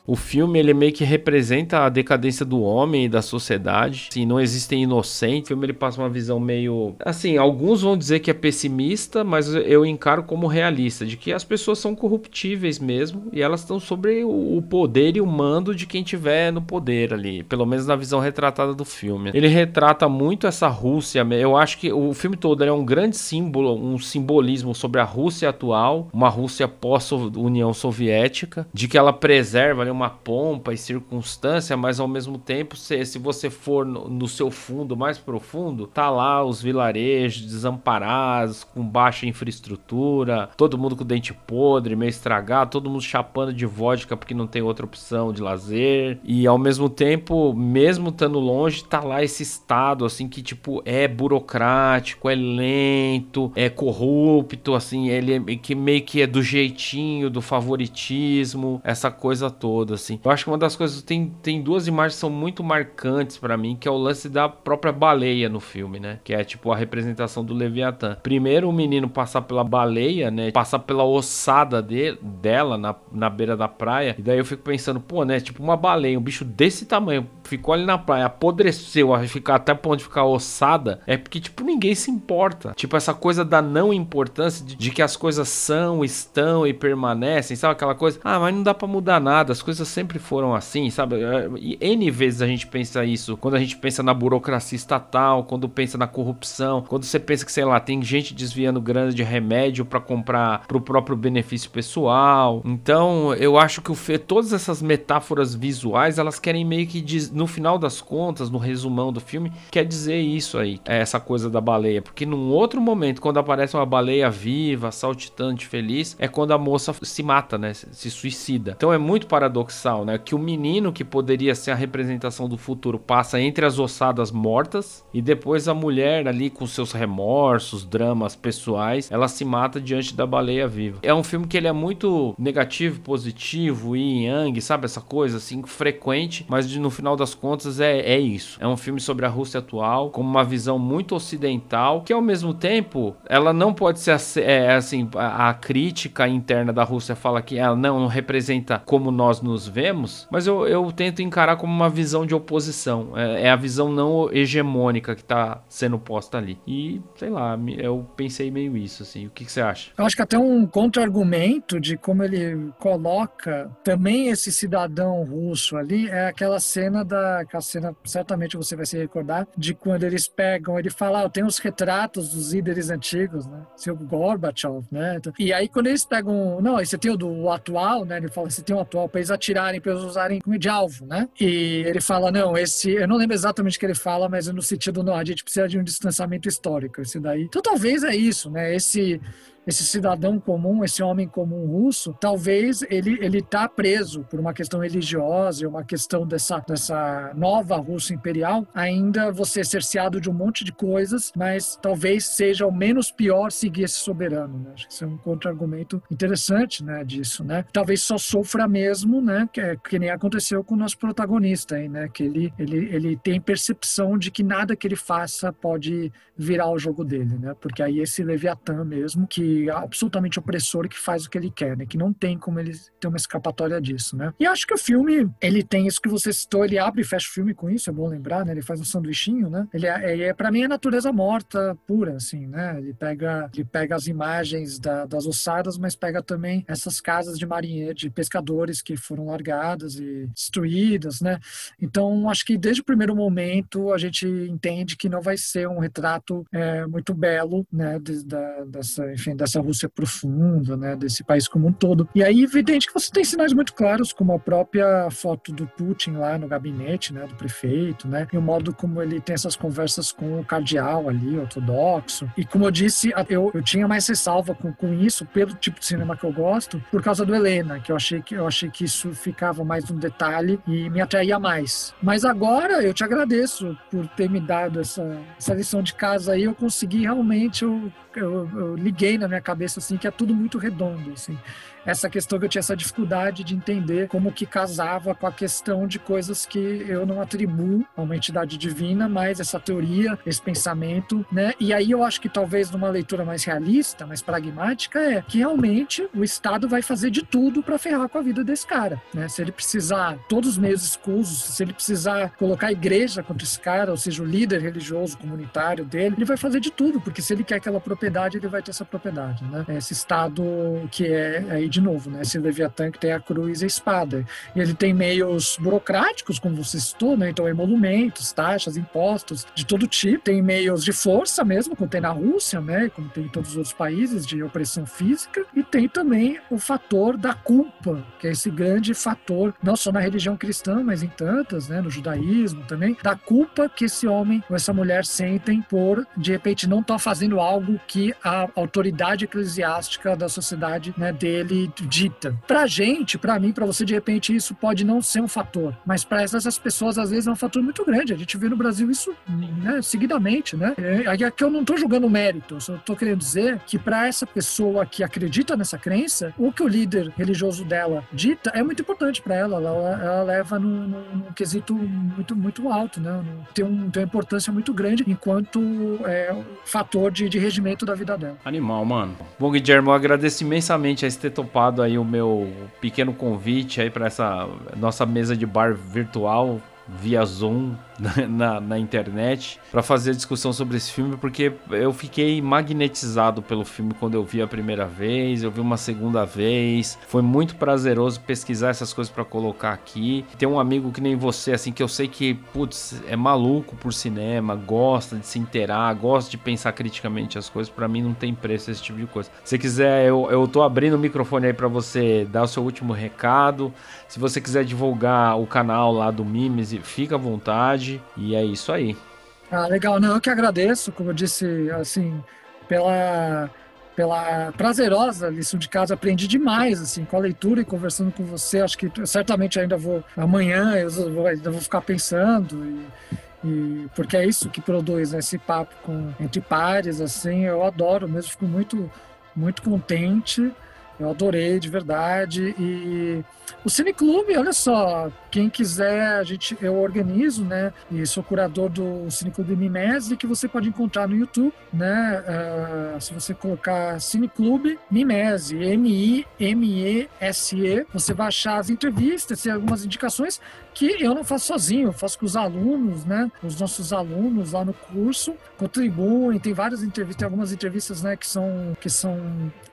O filme ele meio que representa a decadência do homem e da sociedade. Assim, não existem inocentes. O filme ele passa uma visão meio, assim, alguns vão dizer que é pessimista, mas eu encaro como realista, de que as pessoas são corruptíveis mesmo e elas estão sobre o poder e o mando de quem tiver no poder ali, pelo menos na visão retratada do filme. Ele retrata muito essa Rússia. Eu acho que o filme todo é um grande símbolo, um simbolismo sobre a Rússia atual, uma Rússia pós-União Soviética, de que ela preserva ali, uma pompa e circunstância, mas ao mesmo tempo, se, se você for no, no, seu fundo mais profundo, tá lá os vilarejos desamparados, com baixa infraestrutura, todo mundo com dente podre, meio estragado, todo mundo chapando de vodka porque não tem outra opção de lazer. E ao mesmo tempo, mesmo estando longe, tá lá esse estado assim que tipo é burocrático, é lento, é corrupto, assim, ele é, que meio que é do jeitinho, do favoritismo, essa coisa toda todo, assim. Eu acho que uma das coisas tem tem duas imagens que são muito marcantes para mim, que é o lance da própria baleia no filme, né? Que é tipo a representação do Leviatã. Primeiro o menino passar pela baleia, né? Passar pela ossada de, dela na, na beira da praia. E daí eu fico pensando, pô, né? Tipo uma baleia, um bicho desse tamanho, ficou ali na praia, apodreceu, a ficar até ponto de ficar ossada, é porque, tipo, ninguém se importa. Tipo, essa coisa da não importância de, de que as coisas são, estão e permanecem, sabe? Aquela coisa, ah, mas não dá para mudar nada, as coisas coisas sempre foram assim, sabe? É, e N vezes a gente pensa isso. Quando a gente pensa na burocracia estatal, quando pensa na corrupção, quando você pensa que, sei lá, tem gente desviando grana de remédio para comprar pro próprio benefício pessoal. Então, eu acho que o todas essas metáforas visuais, elas querem meio que, diz, no final das contas, no resumão do filme, quer dizer isso aí, é essa coisa da baleia. Porque num outro momento, quando aparece uma baleia viva, saltitante, feliz, é quando a moça se mata, né? Se suicida. Então é muito paradoxal paradoxal, né? Que o menino que poderia ser a representação do futuro passa entre as ossadas mortas e depois a mulher ali com seus remorsos, dramas pessoais, ela se mata diante da baleia viva. É um filme que ele é muito negativo, positivo, yin yang, sabe essa coisa assim frequente, mas no final das contas é, é isso. É um filme sobre a Rússia atual com uma visão muito ocidental, que ao mesmo tempo ela não pode ser é, assim a, a crítica interna da Rússia fala que ela não representa como nós nos nos vemos, mas eu, eu tento encarar como uma visão de oposição. É, é a visão não hegemônica que está sendo posta ali. E, sei lá, eu pensei meio isso, assim. O que, que você acha? Eu acho que até um contra-argumento de como ele coloca também esse cidadão russo ali é aquela cena da. Aquela cena, certamente você vai se recordar, de quando eles pegam, ele fala, ah, tem os retratos dos líderes antigos, né? Seu Gorbachev, né? E aí quando eles pegam. Não, aí você tem o do atual, né? Ele fala, você tem o atual eles atirarem, para eles usarem como de alvo, né? E ele fala, não, esse. Eu não lembro exatamente o que ele fala, mas no sentido, não, a gente precisa de um distanciamento histórico. Esse daí. Então talvez é isso, né? Esse esse cidadão comum, esse homem comum russo, talvez ele ele está preso por uma questão religiosa uma questão dessa dessa nova Rússia imperial, ainda você é cerceado de um monte de coisas, mas talvez seja o menos pior seguir esse soberano. Né? Acho que isso é um contra-argumento interessante, né, disso, né? Talvez só sofra mesmo, né, que, é, que nem aconteceu com o nosso protagonista, aí, né, que ele ele ele tem percepção de que nada que ele faça pode virar o jogo dele, né? Porque aí esse Leviatã mesmo que absolutamente opressor que faz o que ele quer, né? Que não tem como ele ter uma escapatória disso, né? E acho que o filme, ele tem isso que você citou, ele abre e fecha o filme com isso, é bom lembrar, né? Ele faz um sanduichinho, né? Ele é, é para mim é natureza morta pura, assim, né? Ele pega, ele pega as imagens da, das ossadas, mas pega também essas casas de marinheiros, de pescadores que foram largadas e destruídas, né? Então, acho que desde o primeiro momento a gente entende que não vai ser um retrato é, muito belo, né? De, da, dessa, enfim, dessa Rússia profunda, né, desse país como um todo. E aí, evidente que você tem sinais muito claros, como a própria foto do Putin lá no gabinete, né, do prefeito, né, e o modo como ele tem essas conversas com o cardeal ali, ortodoxo. E como eu disse, eu, eu tinha mais ressalva com, com isso, pelo tipo de cinema que eu gosto, por causa do Helena, que eu achei que eu achei que isso ficava mais um detalhe e me atraía mais. Mas agora eu te agradeço por ter me dado essa, essa lição de casa aí, eu consegui realmente, eu, eu, eu liguei na minha cabeça assim que é tudo muito redondo assim essa questão que eu tinha essa dificuldade de entender como que casava com a questão de coisas que eu não atribuo a uma entidade divina, mas essa teoria, esse pensamento, né? E aí eu acho que talvez numa leitura mais realista, mais pragmática, é que realmente o Estado vai fazer de tudo para ferrar com a vida desse cara, né? Se ele precisar todos os meios escusos, se ele precisar colocar a igreja contra esse cara, ou seja, o líder religioso comunitário dele, ele vai fazer de tudo, porque se ele quer aquela propriedade, ele vai ter essa propriedade, né? Esse Estado que é aí de novo, né? Esse Leviatã que tem a cruz e a espada. E ele tem meios burocráticos, como você citou, né? Então, emolumentos, taxas, impostos de todo tipo. Tem meios de força mesmo, como tem na Rússia, né? Como tem em todos os outros países, de opressão física. E tem também o fator da culpa, que é esse grande fator, não só na religião cristã, mas em tantas, né? No judaísmo também, da culpa que esse homem ou essa mulher sentem por, de repente, não estar fazendo algo que a autoridade eclesiástica da sociedade né, dele dita. Pra gente, pra mim, pra você, de repente, isso pode não ser um fator, mas para essas pessoas, às vezes, é um fator muito grande. A gente vê no Brasil isso né, seguidamente, né? É, aqui eu não tô julgando mérito, eu só tô querendo dizer que para essa pessoa que acredita nessa crença, o que o líder religioso dela dita é muito importante para ela. ela. Ela leva num, num, quesito muito, muito alto, né? Tem, um, tem uma importância muito grande enquanto é, fator de, de regimento da vida dela. Animal, mano. Bom, Guilherme, eu agradeço imensamente a Estetop topado aí o meu pequeno convite aí para essa nossa mesa de bar virtual via Zoom na, na internet para fazer a discussão sobre esse filme, porque eu fiquei magnetizado pelo filme quando eu vi a primeira vez, eu vi uma segunda vez. Foi muito prazeroso pesquisar essas coisas para colocar aqui. Tem um amigo que nem você, assim, que eu sei que, putz, é maluco por cinema, gosta de se inteirar, gosta de pensar criticamente as coisas. Para mim não tem preço esse tipo de coisa. Se quiser, eu, eu tô abrindo o microfone aí para você dar o seu último recado. Se você quiser divulgar o canal lá do Mimes, fica à vontade e é isso aí. Ah, legal. Não, eu que agradeço, como eu disse, assim, pela pela prazerosa lição de casa, aprendi demais assim com a leitura e conversando com você. Acho que certamente ainda vou amanhã eu vou, ainda vou ficar pensando e, e, porque é isso que produz né, esse papo com entre pares assim. Eu adoro mesmo, fico muito muito contente Eu adorei de verdade. E o Cineclube, olha só, quem quiser, a gente, eu organizo, né? E sou curador do Cineclube Mimese, que você pode encontrar no YouTube, né? Uh, se você colocar Cineclube Mimese, M-I-M-E-S-E, você vai achar as entrevistas e algumas indicações que eu não faço sozinho, eu faço com os alunos, né? Os nossos alunos lá no curso contribuem, tem várias entrevistas, tem algumas entrevistas, né, que são que são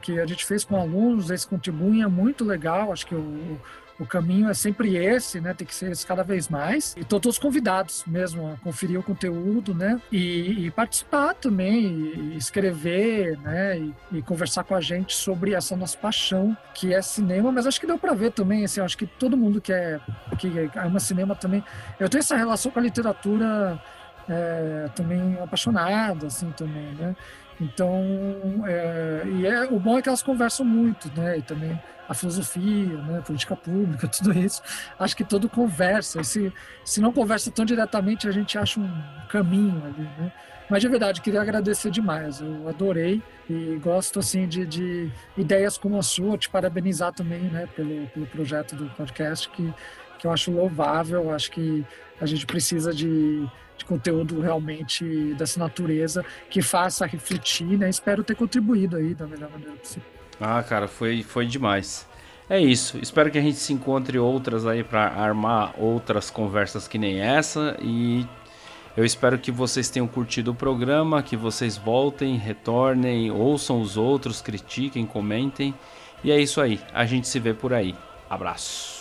que a gente fez com alunos, eles contribuem, é muito legal, acho que o, o caminho é sempre esse, né? Tem que ser esse cada vez mais. E todos convidados mesmo a conferir o conteúdo, né? E, e participar também, e escrever, né? E, e, conversar com a gente sobre essa nossa paixão que é cinema. Mas acho que deu para ver também, assim, acho que todo mundo que é que ama cinema também. Eu tenho essa relação com a literatura é, também apaixonada, assim, também, né? Então, é, e é, o bom é que elas conversam muito, né? E também a filosofia, né? política pública, tudo isso. Acho que todo conversa. E se, se não conversa tão diretamente, a gente acha um caminho ali, né? Mas de verdade, queria agradecer demais. Eu adorei e gosto assim de, de ideias como a sua. Te parabenizar também, né, pelo, pelo projeto do podcast que que eu acho louvável. Acho que a gente precisa de de conteúdo realmente dessa natureza que faça refletir, né? Espero ter contribuído aí da melhor maneira possível. Ah, cara, foi, foi demais. É isso. Espero que a gente se encontre outras aí para armar outras conversas que nem essa e eu espero que vocês tenham curtido o programa, que vocês voltem, retornem, ouçam os outros, critiquem, comentem. E é isso aí. A gente se vê por aí. Abraço.